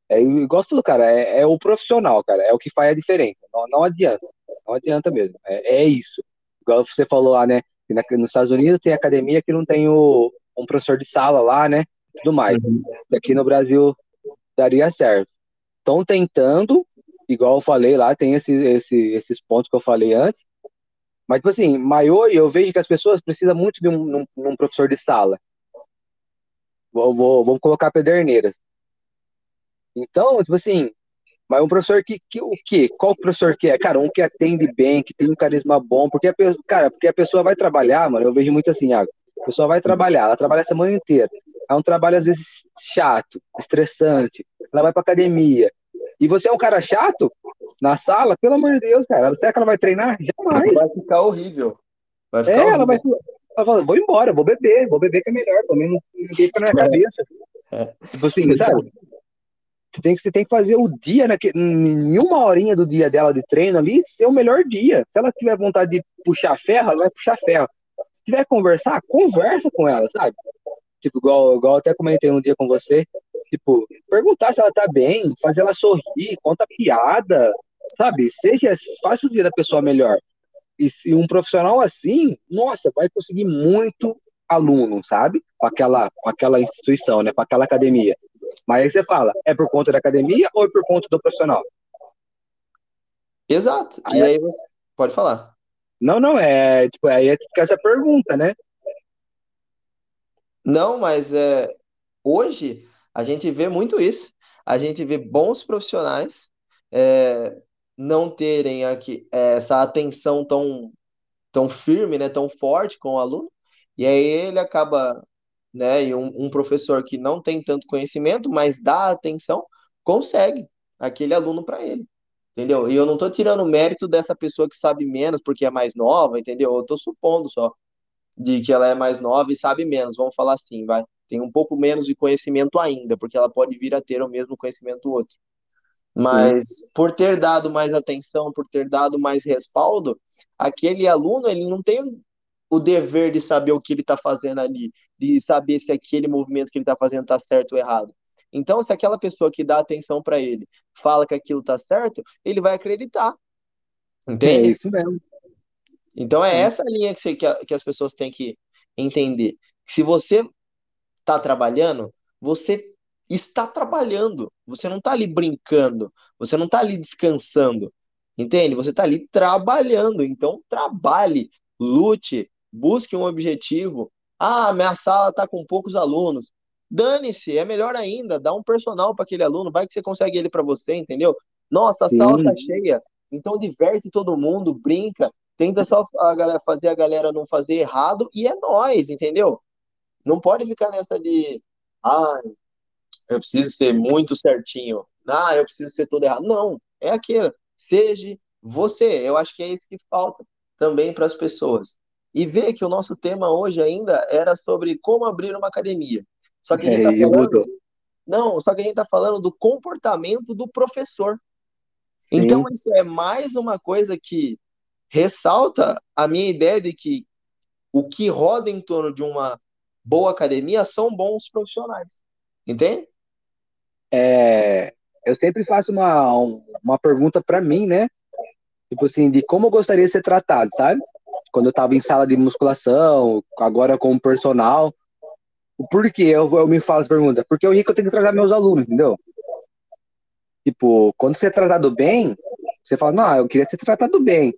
É igual você falou, cara, é, é o profissional, cara, é o que faz a diferença. Não, não adianta, não adianta mesmo. É, é isso. Igual você falou lá, né? que na- nos Estados Unidos tem academia que não tem o, um professor de sala lá, né? Tudo mais. Uhum. Aqui no Brasil daria certo. Estão tentando, igual eu falei lá, tem esse, esse, esses pontos que eu falei antes. Mas, tipo assim, maior, eu vejo que as pessoas precisam muito de um, um- um professor de sala. Vou, vou, vamos colocar pederneiras. Então, tipo assim, mas um professor que, que o quê? Qual professor que é? Cara, um que atende bem, que tem um carisma bom, porque a pessoa, cara, porque a pessoa vai trabalhar, mano, eu vejo muito assim, a pessoa vai trabalhar, ela trabalha a semana inteira. É um trabalho às vezes chato, estressante. Ela vai pra academia. E você é um cara chato na sala, pelo amor de Deus, cara. Será que ela vai treinar? Jamais. Vai ficar horrível. Vai ficar É, horrível. ela vai. Ela fala, vou embora, vou beber, vou beber que é melhor, pelo menos ninguém fica na minha cabeça. É. Tipo assim, sabe? Você tem, que, você tem que fazer o dia, né? que- Em uma horinha do dia dela de treino ali, ser o melhor dia. Se ela tiver vontade de puxar ferro, ela vai puxar ferro. Se tiver conversar, conversa com ela, sabe? Tipo, igual, igual até comentei um dia com você. Tipo, perguntar se ela tá bem, fazer ela sorrir, conta piada, sabe? Seja, faça o dia da pessoa melhor. E se um profissional assim, nossa, vai conseguir muito aluno, sabe? Com aquela, com aquela instituição, né? Com aquela academia. Mas aí você fala, é por conta da academia ou é por conta do profissional? Exato. Aí E é- aí você pode falar. Não, não, é, tipo, aí é essa pergunta, né? Não, mas é, hoje a gente vê muito isso. A gente vê bons profissionais é, não terem aqui é, essa atenção tão, tão firme, né, tão forte com o aluno, e aí ele acaba né? E um, um professor que não tem tanto conhecimento, mas dá atenção, consegue aquele aluno para ele. Entendeu? E eu não estou tirando mérito dessa pessoa que sabe menos porque é mais nova, entendeu? Eu estou supondo só de que ela é mais nova e sabe menos, vamos falar assim, vai. Tem um pouco menos de conhecimento ainda, porque ela pode vir a ter o mesmo conhecimento do outro. Mas Sim. por ter dado mais atenção, por ter dado mais respaldo, aquele aluno ele não tem o dever de saber o que ele está fazendo ali, de saber se aquele movimento que ele está fazendo está certo ou errado. Então, se aquela pessoa que dá atenção para ele fala que aquilo está certo, ele vai acreditar. Entende? É isso mesmo. Então é essa linha que, você, que, a, que as pessoas têm que entender. Se você está trabalhando, você está trabalhando. Você não está ali brincando. Você não está ali descansando. Entende? Você está ali trabalhando. Então trabalhe, lute, busque um objetivo. Ah, minha sala está com poucos alunos. Dane-se, é melhor ainda, dá um personal para aquele aluno, vai que você consegue ele para você, entendeu? Nossa, a Sim. sala tá cheia, então diverte todo mundo, brinca, tenta só a galera, fazer a galera não fazer errado e é nós, entendeu? Não pode ficar nessa de, ah, eu preciso ser muito certinho, ah, eu preciso ser todo errado. Não, é aquilo, seja você. Eu acho que é isso que falta também para as pessoas. E ver que o nosso tema hoje ainda era sobre como abrir uma academia. Só que a gente é, tá falando. Não, só que a gente está falando do comportamento do professor. Sim. Então, isso é mais uma coisa que ressalta a minha ideia de que o que roda em torno de uma boa academia são bons profissionais. Entende? É, eu sempre faço uma, uma pergunta para mim, né? Tipo assim, de como eu gostaria de ser tratado, sabe? Quando eu tava em sala de musculação, agora como personal. O porquê eu, eu me faço pergunta? Porque o rico eu tenho que tratar meus alunos, entendeu? Tipo, quando você é tratado bem, você fala, não, eu queria ser tratado bem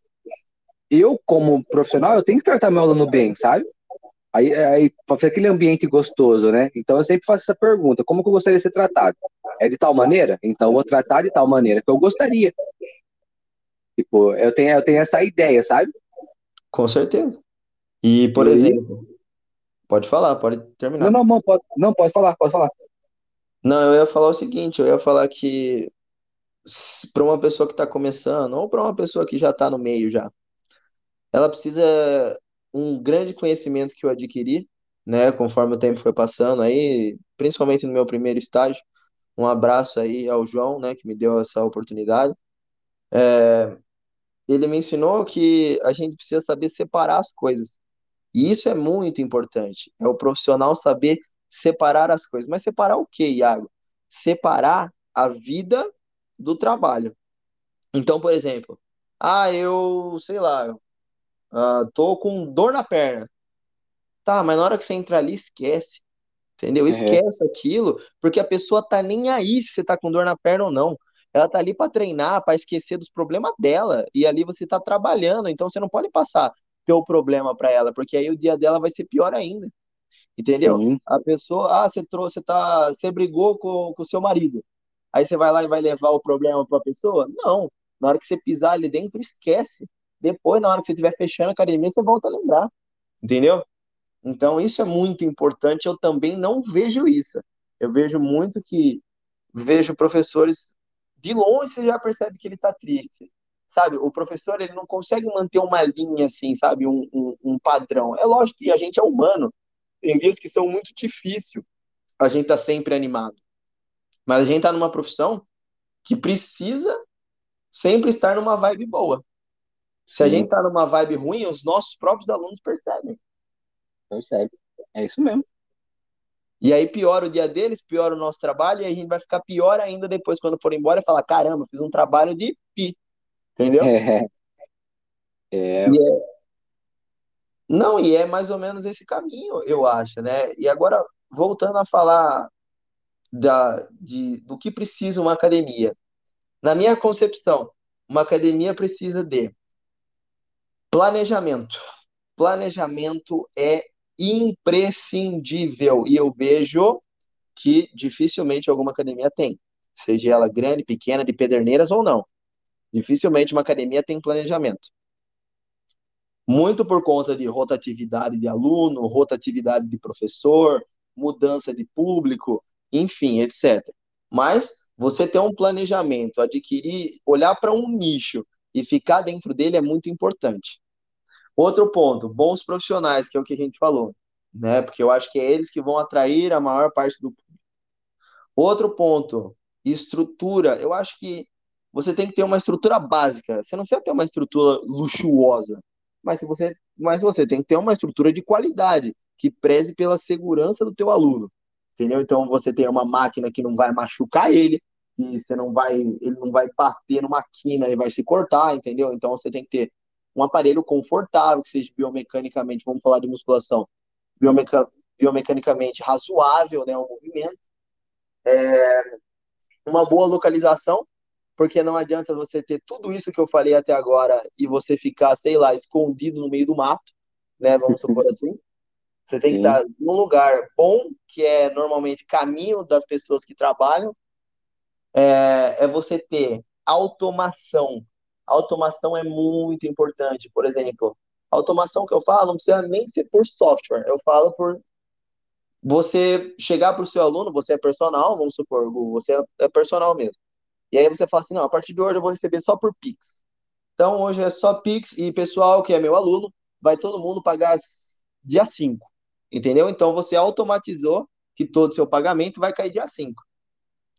eu, como profissional, eu tenho que tratar meu aluno bem, sabe? Aí, aí fazer aquele ambiente gostoso, né? Então eu sempre faço essa pergunta: como que eu gostaria de ser tratado? É de tal maneira? Então eu vou tratar de tal maneira que eu gostaria. Tipo, eu tenho, eu tenho essa ideia, sabe? Com certeza. E, por e... exemplo, pode falar, pode terminar. Não, não, não, pode, não, pode falar, pode falar. Não, eu ia falar o seguinte: eu ia falar que para uma pessoa que está começando, ou para uma pessoa que já está no meio já, ela precisa um grande conhecimento que eu adquiri, né, conforme o tempo foi passando aí, principalmente no meu primeiro estágio. Um abraço aí ao João, né, que me deu essa oportunidade. É, ele me ensinou que a gente precisa saber separar as coisas. E isso é muito importante. É o profissional saber separar as coisas. Mas separar o quê, Iago? Separar a vida do trabalho. Então, por exemplo, ah, eu, sei lá, Uh, tô com dor na perna. Tá, mas na hora que você entra ali, esquece. Entendeu? É. Esquece aquilo, porque a pessoa tá nem aí se você tá com dor na perna ou não. Ela tá ali para treinar, para esquecer dos problemas dela. E ali você tá trabalhando, então você não pode passar teu problema para ela, porque aí o dia dela vai ser pior ainda. Entendeu? Sim. A pessoa, ah, você trouxe, você tá, você brigou com o seu marido. Aí você vai lá e vai levar o problema para a pessoa? Não. Na hora que você pisar ali dentro, esquece. Depois, na hora que você estiver fechando a academia, você volta a lembrar. Entendeu? Então, isso é muito importante. Eu também não vejo isso. Eu vejo muito que vejo professores de longe você já percebe que ele está triste. Sabe, o professor ele não consegue manter uma linha assim, sabe, um, um, um padrão. É lógico que a gente é humano. Tem dias que são muito difíceis. A gente tá sempre animado. Mas a gente tá numa profissão que precisa sempre estar numa vibe boa. Se a gente tá numa vibe ruim, os nossos próprios alunos percebem. Percebe. É isso mesmo. E aí piora o dia deles, piora o nosso trabalho, e a gente vai ficar pior ainda depois, quando for embora, e falar, caramba, fiz um trabalho de pi. Entendeu? É. é. E é... Não, e é mais ou menos esse caminho, eu acho, né? E agora, voltando a falar da, de, do que precisa uma academia. Na minha concepção, uma academia precisa de Planejamento. Planejamento é imprescindível e eu vejo que dificilmente alguma academia tem, seja ela grande, pequena, de pederneiras ou não. Dificilmente uma academia tem planejamento. Muito por conta de rotatividade de aluno, rotatividade de professor, mudança de público, enfim, etc. Mas você ter um planejamento, adquirir, olhar para um nicho e ficar dentro dele é muito importante. Outro ponto, bons profissionais, que é o que a gente falou, né? Porque eu acho que é eles que vão atrair a maior parte do público. Outro ponto, estrutura. Eu acho que você tem que ter uma estrutura básica. Você não precisa ter uma estrutura luxuosa, mas você, mas você tem que ter uma estrutura de qualidade que preze pela segurança do teu aluno, entendeu? Então você tem uma máquina que não vai machucar ele, e você não vai, ele não vai bater numa quina e vai se cortar, entendeu? Então você tem que ter um aparelho confortável, que seja biomecanicamente, vamos falar de musculação, biomeca, biomecanicamente razoável, né, o movimento. É, uma boa localização, porque não adianta você ter tudo isso que eu falei até agora e você ficar, sei lá, escondido no meio do mato, né, vamos supor assim. Você tem que Sim. estar num lugar bom, que é normalmente caminho das pessoas que trabalham, é, é você ter automação. Automação é muito importante. Por exemplo, automação que eu falo não precisa nem ser por software, eu falo por você chegar para o seu aluno, você é personal, vamos supor, você é personal mesmo. E aí você fala assim, não, a partir de hoje eu vou receber só por Pix. Então hoje é só Pix e pessoal que é meu aluno, vai todo mundo pagar dia 5. Entendeu? Então você automatizou que todo o seu pagamento vai cair dia 5.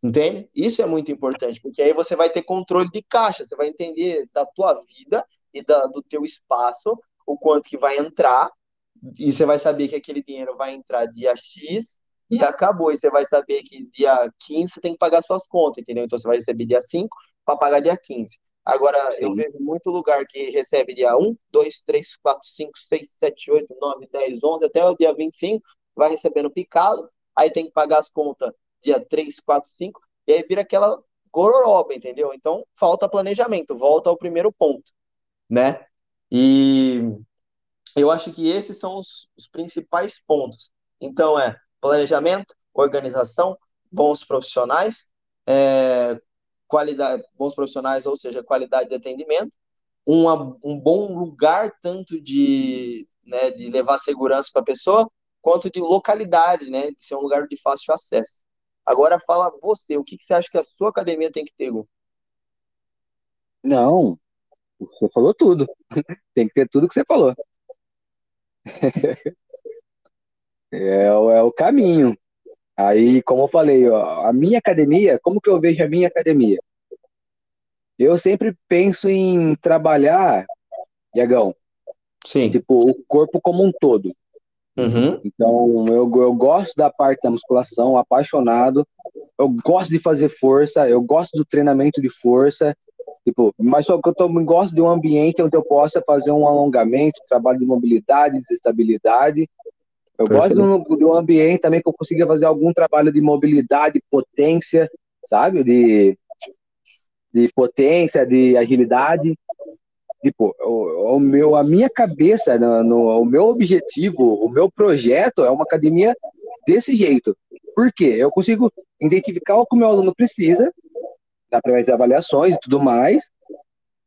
Entende? Isso é muito importante, porque aí você vai ter controle de caixa, você vai entender da tua vida e da, do teu espaço, o quanto que vai entrar, e você vai saber que aquele dinheiro vai entrar dia X e acabou. E você vai saber que dia 15 você tem que pagar suas contas, entendeu? Então você vai receber dia 5 para pagar dia 15. Agora, Sim. eu vejo muito lugar que recebe dia 1, 2, 3, 4, 5, 6, 7, 8, 9, 10, 11, até o dia 25, vai recebendo picado, aí tem que pagar as contas dia 3, 4, 5, e aí vira aquela gororoba, entendeu? Então, falta planejamento, volta ao primeiro ponto, né? E eu acho que esses são os, os principais pontos. Então, é planejamento, organização, bons profissionais, é, qualidade, bons profissionais, ou seja, qualidade de atendimento, uma, um bom lugar tanto de, né, de levar segurança para a pessoa, quanto de localidade, né, de ser um lugar de fácil acesso. Agora fala você, o que, que você acha que a sua academia tem que ter, Gu? Não, você falou tudo. tem que ter tudo que você falou. é, é o caminho. Aí, como eu falei, ó, a minha academia, como que eu vejo a minha academia? Eu sempre penso em trabalhar, Iagão, Sim. tipo, o corpo como um todo. Uhum. Então, eu, eu gosto da parte da musculação, apaixonado. Eu gosto de fazer força, eu gosto do treinamento de força. Tipo, mas só que eu tô, gosto de um ambiente onde eu possa fazer um alongamento, trabalho de mobilidade, de estabilidade. Eu Perfeito. gosto de um, de um ambiente também que eu consiga fazer algum trabalho de mobilidade, potência, sabe? De, de potência, de agilidade tipo, o, o, meu, a minha cabeça, no, no, o meu objetivo, o meu projeto é uma academia desse jeito. Por quê? Eu consigo identificar o que o meu aluno precisa, através de avaliações e tudo mais,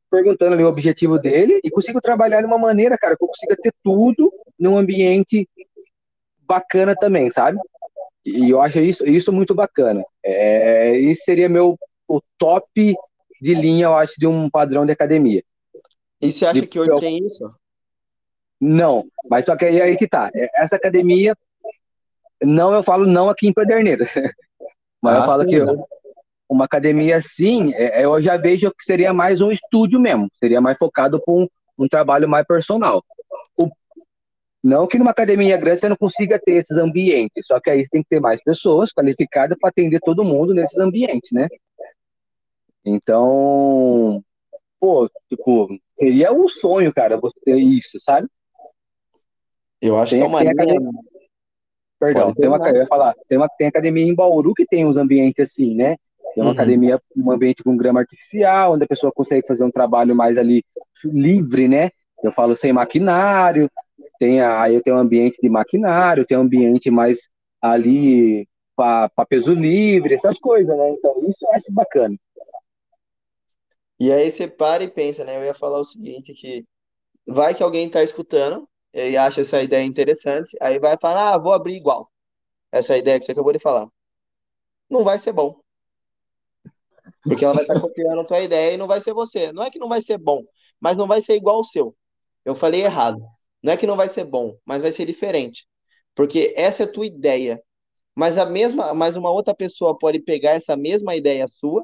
perguntando ali o objetivo dele, e consigo trabalhar de uma maneira, cara, que eu consiga ter tudo num ambiente bacana também, sabe? E eu acho isso, isso muito bacana. É, isso seria meu o top de linha, eu acho, de um padrão de academia. E você acha que hoje tem isso? Não, mas só que aí, aí que tá. É, essa academia, não eu falo não aqui em Pederneiras, mas ah, eu falo sim, que eu, uma academia assim, é, é, eu já vejo que seria mais um estúdio mesmo, seria mais focado para um, um, trabalho mais personal. O, não que numa academia grande você não consiga ter esses ambientes, só que aí tem que ter mais pessoas qualificadas para atender todo mundo nesses ambientes, né? Então, pô, tipo, seria um sonho, cara, você ter isso, sabe? Eu acho tem, que é uma linha... Perdão, tem uma, eu ia falar, tem uma tem academia em Bauru que tem uns ambientes assim, né? Tem uma uhum. academia, um ambiente com grama artificial, onde a pessoa consegue fazer um trabalho mais ali livre, né? Eu falo sem maquinário, tem aí eu tenho um ambiente de maquinário, tem um ambiente mais ali para peso livre, essas coisas, né? Então isso eu acho bacana. E aí você para e pensa, né? Eu ia falar o seguinte, que vai que alguém está escutando e acha essa ideia interessante, aí vai falar, ah, vou abrir igual. essa ideia que você acabou de falar, não vai ser bom. Porque ela vai estar copiando a tua ideia e não vai ser você. Não é que não vai ser bom, mas não vai ser igual ao seu. Eu falei errado. Não é que não vai ser bom, mas vai ser diferente. Porque essa é a tua ideia. Mas a mesma, mas uma outra pessoa pode pegar essa mesma ideia sua,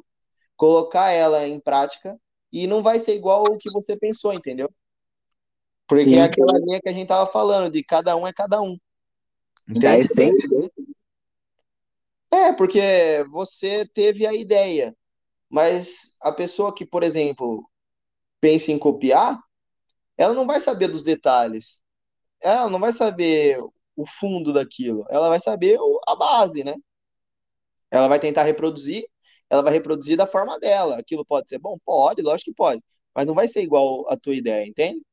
colocar ela em prática e não vai ser igual o que você pensou, entendeu? Porque Sim. é aquela linha que a gente tava falando, de cada um é cada um. Da Entende? essência, É, porque você teve a ideia, mas a pessoa que, por exemplo, pensa em copiar, ela não vai saber dos detalhes. Ela não vai saber o fundo daquilo. Ela vai saber a base, né? Ela vai tentar reproduzir, ela vai reproduzir da forma dela. Aquilo pode ser bom? Pode, lógico que pode. Mas não vai ser igual a tua ideia, entende?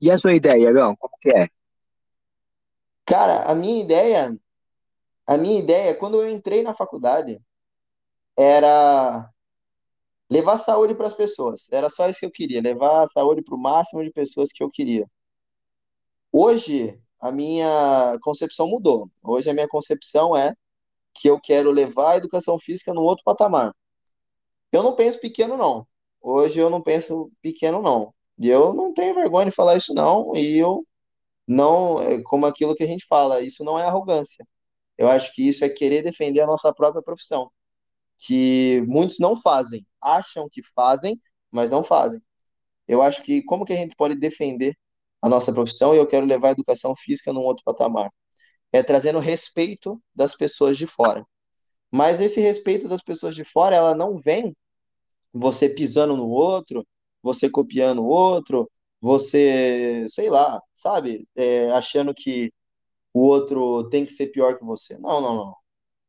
E a sua ideia, Iagão? Como que é? Cara, a minha ideia, a minha ideia, quando eu entrei na faculdade, era levar saúde para as pessoas. Era só isso que eu queria, levar saúde para o máximo de pessoas que eu queria. Hoje, a minha concepção mudou. Hoje, a minha concepção é que eu quero levar a educação física num outro patamar. Eu não penso pequeno, não. Hoje, eu não penso pequeno, não. E eu não tenho vergonha de falar isso, não. E eu não, é como aquilo que a gente fala, isso não é arrogância. Eu acho que isso é querer defender a nossa própria profissão, que muitos não fazem, acham que fazem, mas não fazem. Eu acho que como que a gente pode defender a nossa profissão e eu quero levar a educação física num outro patamar? É trazendo respeito das pessoas de fora. Mas esse respeito das pessoas de fora, ela não vem você pisando no outro, você copiando o outro, você, sei lá, sabe, é, achando que o outro tem que ser pior que você. Não, não, não.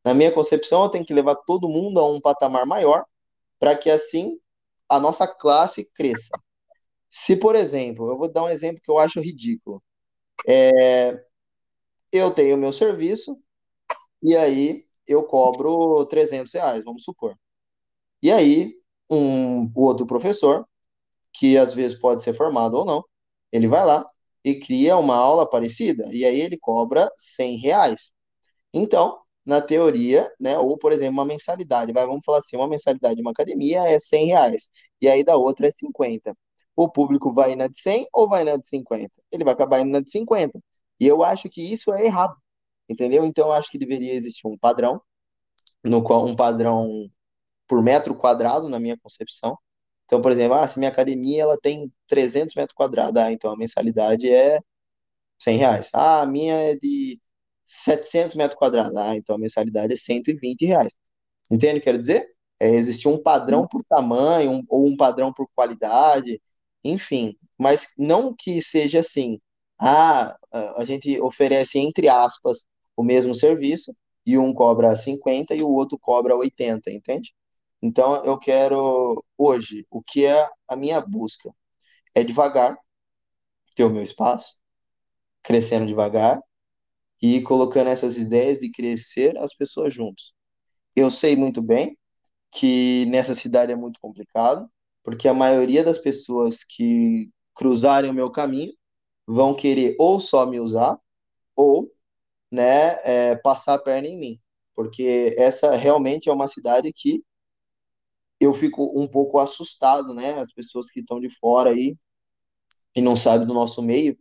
Na minha concepção, eu tenho que levar todo mundo a um patamar maior para que assim a nossa classe cresça. Se, por exemplo, eu vou dar um exemplo que eu acho ridículo. Eu tenho meu serviço e aí eu cobro 300 reais, vamos supor. E aí, um, o outro professor, que às vezes pode ser formado ou não, ele vai lá e cria uma aula parecida, e aí ele cobra 100 reais. Então, na teoria, né, ou por exemplo, uma mensalidade, vai, vamos falar assim, uma mensalidade de uma academia é 100 reais, e aí da outra é 50. O público vai na de 100 ou vai na de 50? Ele vai acabar indo na de 50. E eu acho que isso é errado, entendeu? Então, eu acho que deveria existir um padrão, no qual um padrão por metro quadrado, na minha concepção. Então, por exemplo, ah, se minha academia ela tem 300 metros quadrados, ah, então a mensalidade é 100 reais. Ah, a minha é de 700 metros quadrados, ah, então a mensalidade é 120 reais. Entende o que eu quero dizer? É, um padrão por tamanho, um- ou um padrão por qualidade, enfim, mas não que seja assim, ah, a gente oferece, entre aspas, o mesmo serviço, e um cobra 50 e o outro cobra 80, entende? Então, eu quero, hoje, o que é a minha busca? É devagar, ter o meu espaço, crescendo devagar, e colocando essas ideias de crescer as pessoas juntos. Eu sei muito bem que nessa cidade é muito complicado, porque a maioria das pessoas que cruzarem o meu caminho vão querer ou só me usar, ou, né, é, passar a perna em mim. Porque essa realmente é uma cidade que eu fico um pouco assustado, né? As pessoas que estão de fora aí e não sabem do nosso meio.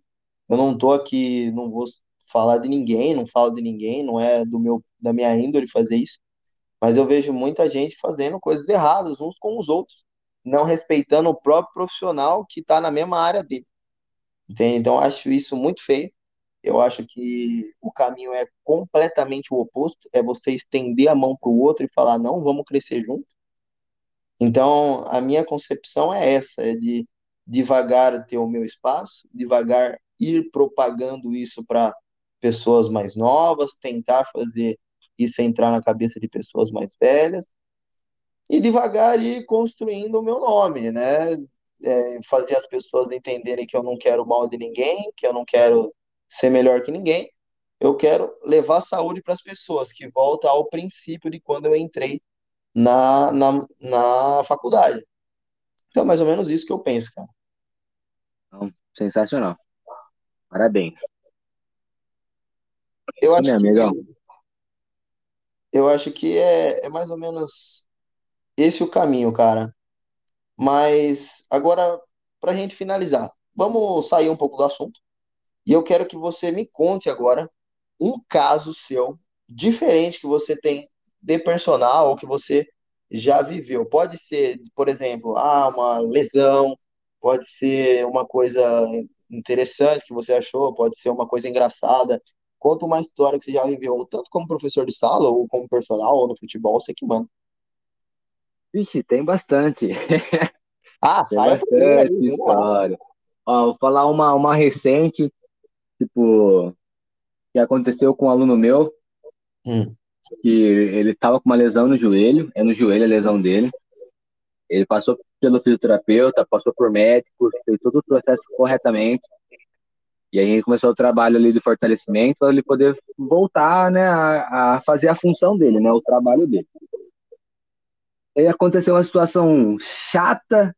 Eu não tô aqui, não vou falar de ninguém, não falo de ninguém, não é do meu, da minha índole fazer isso. Mas eu vejo muita gente fazendo coisas erradas uns com os outros, não respeitando o próprio profissional que está na mesma área dele. Entende? Então, acho isso muito feio. Eu acho que o caminho é completamente o oposto, é você estender a mão para o outro e falar, não, vamos crescer junto. Então, a minha concepção é essa, é de devagar ter o meu espaço, devagar ir propagando isso para pessoas mais novas, tentar fazer isso entrar na cabeça de pessoas mais velhas, e devagar ir construindo o meu nome, né? É, fazer as pessoas entenderem que eu não quero mal de ninguém, que eu não quero ser melhor que ninguém, eu quero levar saúde para as pessoas, que volta ao princípio de quando eu entrei na, na, na faculdade. Então, é mais ou menos isso que eu penso, cara. Então, sensacional. Parabéns. Eu acho mesmo, que, legal. eu acho que é, é mais ou menos esse o caminho, cara. Mas agora, para a gente finalizar, vamos sair um pouco do assunto. E eu quero que você me conte agora um caso seu diferente que você tem de personal ou que você já viveu. Pode ser, por exemplo, ah, uma lesão, pode ser uma coisa interessante que você achou, pode ser uma coisa engraçada. Conta uma história que você já viveu, tanto como professor de sala, ou como personal, ou no futebol, você que manda. Vixe, tem bastante. Ah, Tem bastante aí, história. Ó, vou falar uma, uma recente, tipo, que aconteceu com um aluno meu, Hum, que ele tava com uma lesão no joelho, é no joelho a lesão dele. Ele passou pelo fisioterapeuta, passou por médicos, fez todo o processo corretamente. E aí a gente começou o trabalho ali de fortalecimento para ele poder voltar, né, a, a fazer a função dele, né, o trabalho dele. E aí aconteceu uma situação chata,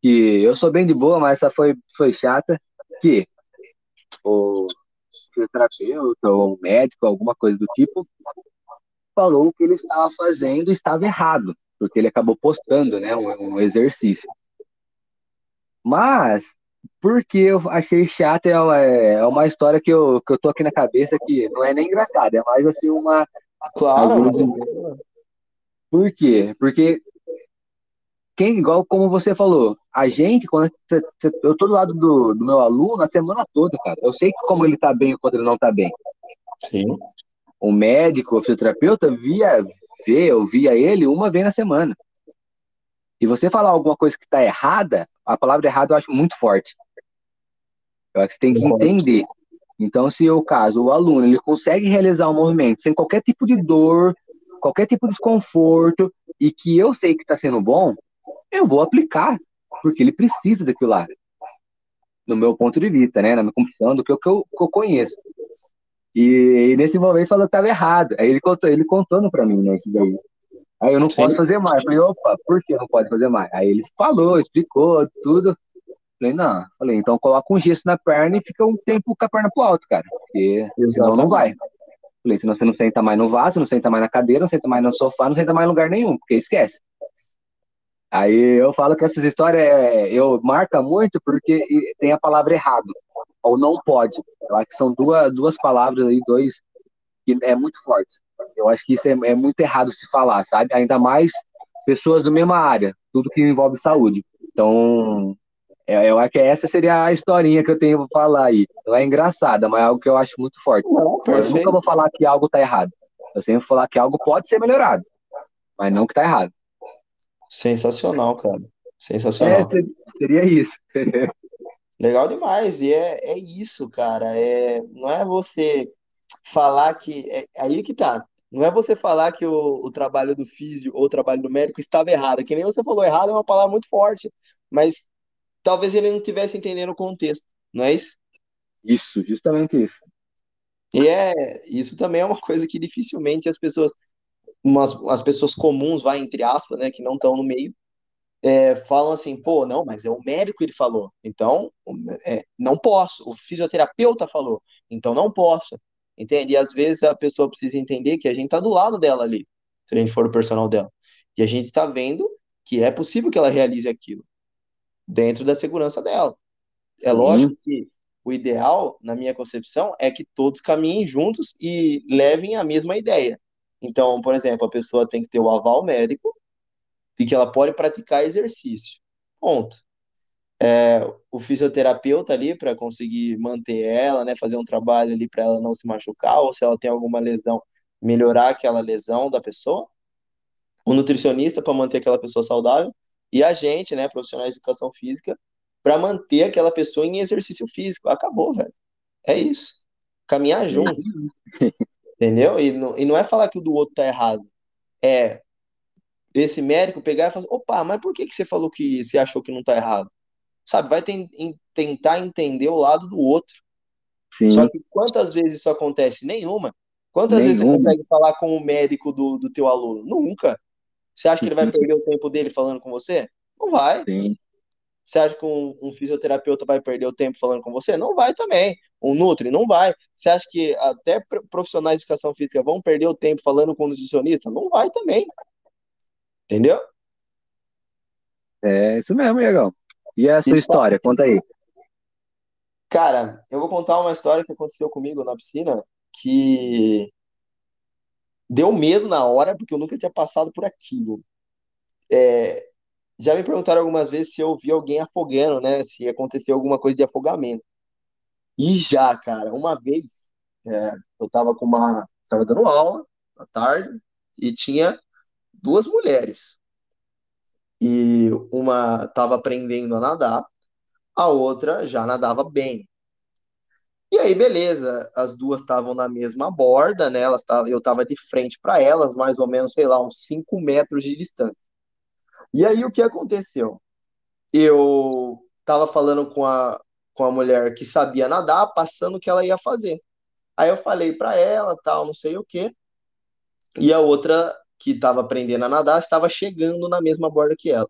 que eu sou bem de boa, mas essa foi, foi chata, que o fisioterapeuta ou um médico, alguma coisa do tipo, falou que ele estava fazendo estava errado, porque ele acabou postando, né, um, um exercício. Mas, porque eu achei chato, é uma, é uma história que eu, que eu tô aqui na cabeça que não é nem engraçada, é mais assim uma. claro, mas vezes, por quê? Porque quem, igual como você falou, a gente, quando eu tô do lado do, do meu aluno a semana toda, cara. Eu sei como ele tá bem e quando ele não tá bem. sim, O médico, o fisioterapeuta, via, vê, eu via ele uma vez na semana. E você falar alguma coisa que tá errada, a palavra errada eu acho muito forte. Eu acho que você tem que entender. Então, se o caso, o aluno, ele consegue realizar um movimento sem qualquer tipo de dor, qualquer tipo de desconforto, e que eu sei que está sendo bom, eu vou aplicar, porque ele precisa daquilo lá. No meu ponto de vista, né? Na minha condição, do que eu, que eu, que eu conheço. E, e nesse momento falou que estava errado. Aí ele contou, ele contando para mim, né? Isso daí. Aí eu não posso fazer mais. Eu falei, opa, por que não pode fazer mais? Aí ele falou, explicou tudo. Falei, não. Falei, então coloca um gesso na perna e fica um tempo com a perna pro alto, cara. Porque senão não vai. Falei, senão você não senta mais no vaso, não senta mais na cadeira, não senta mais no sofá, não senta mais em lugar nenhum, porque esquece. Aí eu falo que essas histórias é, eu marca muito porque tem a palavra errado, ou não pode. Eu acho que são duas, duas palavras aí, dois, que é muito forte. Eu acho que isso é, é muito errado se falar, sabe? Ainda mais pessoas da mesma área, tudo que envolve saúde. Então, eu acho que essa seria a historinha que eu tenho pra falar aí. Não é engraçada, mas é algo que eu acho muito forte. Não, Eu nunca vou falar que algo tá errado. Eu sempre vou falar que algo pode ser melhorado, mas não que tá errado. Sensacional, cara. É, Sensacional. ser- seria isso. Legal demais. E é, é isso, cara. É, não é você falar que. É, aí que tá. Não é você falar que o, o trabalho do físio ou o trabalho do médico estava errado. Que nem você falou, errado é uma palavra muito forte. Mas talvez ele não estivesse entendendo o contexto. Não é isso? Isso, justamente isso. E é, isso também é uma coisa que dificilmente as pessoas, umas, as pessoas comuns, vai, entre aspas, né, que não estão no meio, é, falam assim, pô, não, mas é o médico ele falou, então é, não posso. O fisioterapeuta falou, então não posso. Entende? E às vezes a pessoa precisa entender que a gente tá do lado dela ali, se a gente for o personal dela. E a gente está vendo que é possível que ela realize aquilo dentro da segurança dela. É lógico que o ideal, na minha concepção, é que todos caminhem juntos e levem a mesma ideia. Então, por exemplo, a pessoa tem que ter o aval médico e que ela pode praticar exercício. Ponto. O fisioterapeuta ali para conseguir manter ela, né, fazer um trabalho ali para ela não se machucar, ou se ela tem alguma lesão, melhorar aquela lesão da pessoa. O nutricionista para manter aquela pessoa saudável e a gente, né, profissionais de educação física, para manter aquela pessoa em exercício físico. Acabou, velho. É isso. Caminhar junto, entendeu? E não, e não é falar que o do outro tá errado. É esse médico pegar e falar, opa, mas por que que você falou que você achou que não tá errado? Sabe, vai ten- tentar entender o lado do outro. Só Sim, que quantas vezes isso acontece? Nenhuma. Quantas vezes você nenhuma. consegue falar com o médico do, do teu aluno? Nunca. Você acha que ele vai perder o tempo dele falando com você? Não vai. Sim. Você acha que um, um, fisioterapeuta vai perder o tempo falando com você? Não vai também. Um Nutri não vai. Você acha que até profissionais de educação física vão perder o tempo falando com um nutricionista? Não vai também. Entendeu? É isso mesmo, Iagão. E a sua e, história? Conta aí. Cara, eu vou contar uma história que aconteceu comigo na piscina que deu medo na hora, porque eu nunca tinha passado por aquilo. É, já me perguntaram algumas vezes se eu vi alguém afogando, né? Se aconteceu alguma coisa de afogamento. E já, cara, uma vez é, eu tava com uma. Tava dando aula à tarde e tinha duas mulheres. E uma tava aprendendo a nadar, a outra já nadava bem. E aí, beleza, as duas estavam na mesma borda, né? Elas tavam, eu tava de frente para elas, mais ou menos, sei lá, uns 5 metros de distância. E aí o que aconteceu? Eu tava falando com a, com a mulher que sabia nadar, passando o que ela ia fazer. Aí eu falei para ela, tal, não sei o quê. E a outra que estava aprendendo a nadar estava chegando na mesma borda que ela.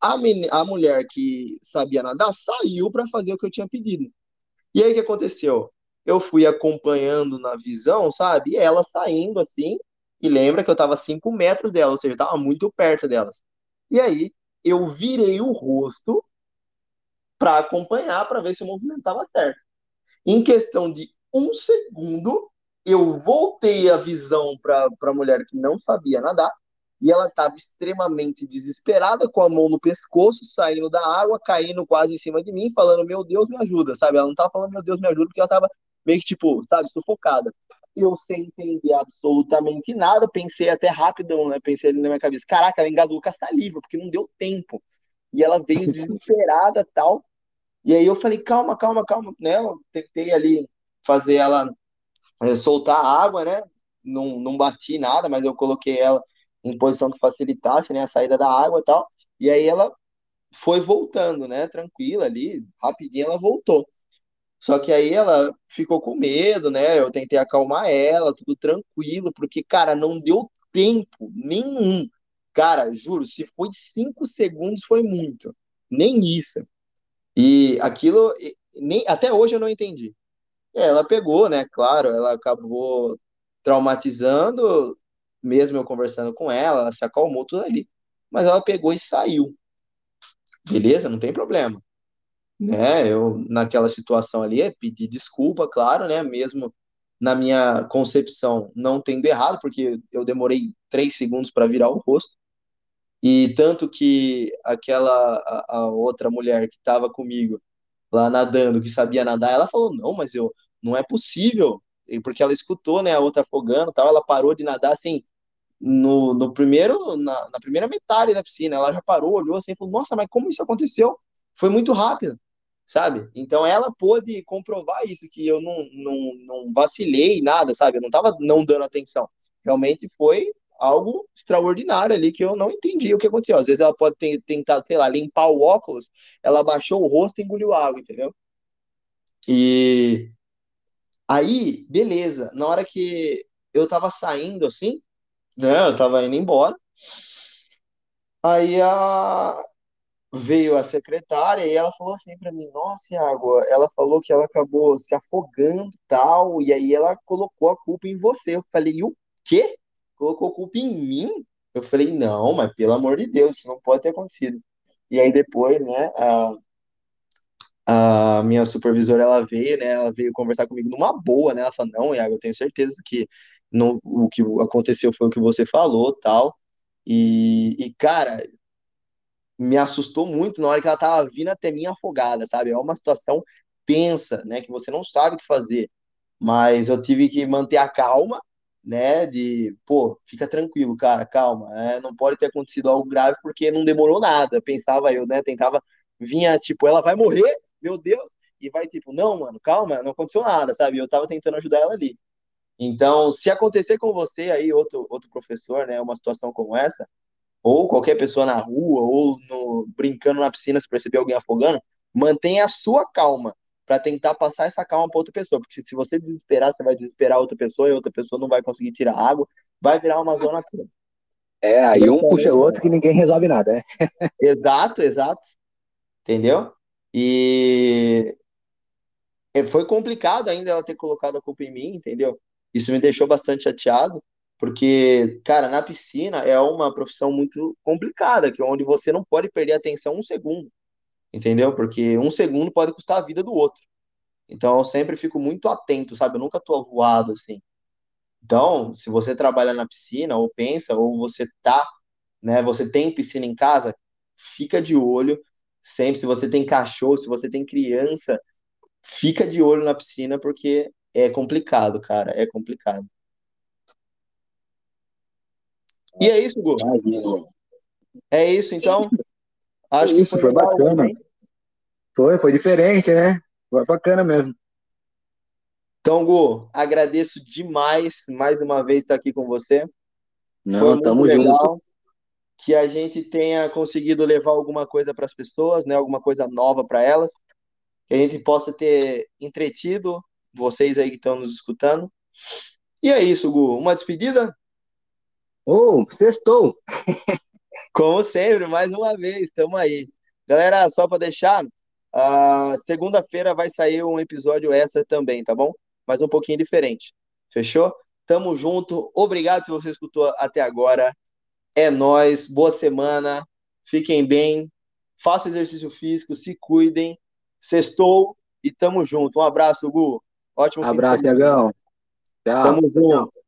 A, a mulher que sabia nadar saiu para fazer o que eu tinha pedido. E aí o que aconteceu? Eu fui acompanhando na visão, sabe? E ela saindo assim, e lembra que eu estava 5 metros dela, ou seja, estava muito perto delas. E aí eu virei o rosto para acompanhar, para ver se o movimento estava certo. Em questão de um segundo, eu voltei a visão para a mulher que não sabia nadar e ela estava extremamente desesperada, com a mão no pescoço, saindo da água, caindo quase em cima de mim, falando: Meu Deus, me ajuda, sabe? Ela não estava falando: Meu Deus, me ajuda, porque ela estava meio que, tipo, sabe, sufocada eu sem entender absolutamente nada, pensei até rapidão, né? Pensei ali na minha cabeça, caraca, ela engasgou com a saliva, porque não deu tempo. E ela veio desesperada tal. E aí eu falei, calma, calma, calma, né? Eu tentei ali fazer ela é, soltar a água, né? Não, não bati nada, mas eu coloquei ela em posição que facilitasse, né, a saída da água e tal. E aí ela foi voltando, né, tranquila ali, rapidinho ela voltou. Só que aí ela ficou com medo, né? Eu tentei acalmar ela, tudo tranquilo, porque, cara, não deu tempo nenhum. Cara, juro, se foi cinco segundos foi muito. Nem isso. E aquilo, nem, até hoje eu não entendi. É, ela pegou, né? Claro, ela acabou traumatizando, mesmo eu conversando com ela, ela se acalmou tudo ali. Mas ela pegou e saiu. Beleza? Não tem problema né? Eu naquela situação ali é pedir desculpa, claro, né? Mesmo na minha concepção não tendo errado, porque eu demorei três segundos para virar o rosto. E tanto que aquela a, a outra mulher que estava comigo lá nadando, que sabia nadar, ela falou: "Não, mas eu não é possível". E porque ela escutou, né, a outra afogando, tal, ela parou de nadar assim no, no primeiro na, na primeira metade da piscina, ela já parou, olhou assim, e falou: "Nossa, mas como isso aconteceu?" Foi muito rápido sabe? Então ela pôde comprovar isso, que eu não, não, não vacilei nada, sabe? Eu não estava não dando atenção. Realmente foi algo extraordinário ali que eu não entendi o que aconteceu. Às vezes ela pode ter tentado, sei lá, limpar o óculos, ela baixou o rosto e engoliu água, entendeu? E aí, beleza, na hora que eu tava saindo assim, né, eu tava indo embora, aí a, veio a secretária e ela falou assim para mim, nossa, água, ela falou que ela acabou se afogando tal, e aí ela colocou a culpa em você. Eu falei, o quê? Colocou culpa em mim? Eu falei, não, mas pelo amor de Deus, isso não pode ter acontecido. E aí depois, né, a, a minha supervisora, ela veio, né, ela veio conversar comigo numa boa, né, ela falou, não, Iago, eu tenho certeza que não, o que aconteceu foi o que você falou, tal, e, e cara, me assustou muito na hora que ela tava vindo até mim afogada, sabe? É uma situação tensa, né? Que você não sabe o que fazer. Mas eu tive que manter a calma, né? De, pô, fica tranquilo, cara, calma. É, não pode ter acontecido algo grave porque não demorou nada. Pensava eu, né? Tentava, vinha tipo, ela vai morrer, meu Deus. E vai tipo, não, mano, calma, não aconteceu nada, sabe? Eu tava tentando ajudar ela ali. Então, se acontecer com você aí, outro, outro professor, né, uma situação como essa, ou qualquer pessoa na rua, ou no, brincando na piscina, se perceber alguém afogando, mantenha a sua calma para tentar passar essa calma para outra pessoa, porque se você desesperar, você vai desesperar outra pessoa e outra pessoa não vai conseguir tirar água, vai virar uma zona toda. É, aí um puxa o outro que ninguém resolve nada, né? exato, exato. entendeu? E é, foi complicado ainda ela ter colocado a culpa em mim, entendeu? Isso me deixou bastante chateado, porque, cara, na piscina é uma profissão muito complicada, que é onde você não pode perder a atenção um segundo, entendeu? Porque um segundo pode custar a vida do outro. Então eu sempre fico muito atento, sabe? Eu nunca tô avoado assim. Então, se você trabalha na piscina, ou pensa, ou você tá, né? Você tem piscina em casa, fica de olho. Sempre, se você tem cachorro, se você tem criança, fica de olho na piscina, porque é complicado, cara. É complicado. E é isso, Gu. É isso, então. Acho isso, que foi, foi bacana. hein? Foi, foi diferente, né? Foi bacana mesmo. Então, Gu, agradeço demais mais uma vez estar aqui com você. Foi Não, muito tamo junto. legal que a gente tenha conseguido levar alguma coisa para as pessoas, né? Alguma coisa nova para elas, que a gente possa ter entretido vocês aí que estão nos escutando. E é isso, Gu. Uma despedida? Ô, sextou. Como sempre, mais uma vez, estamos aí. Galera, só para deixar, segunda-feira vai sair um episódio extra também, tá bom? Mas um pouquinho diferente. Fechou? Tamo junto. Obrigado se você escutou até agora. É nóis. Boa semana. Fiquem bem. Façam exercício físico. Se cuidem. Sextou e tamo junto. Um abraço, Gu. Ótimo Abraço. Iagão. Tchau. Tamo junto.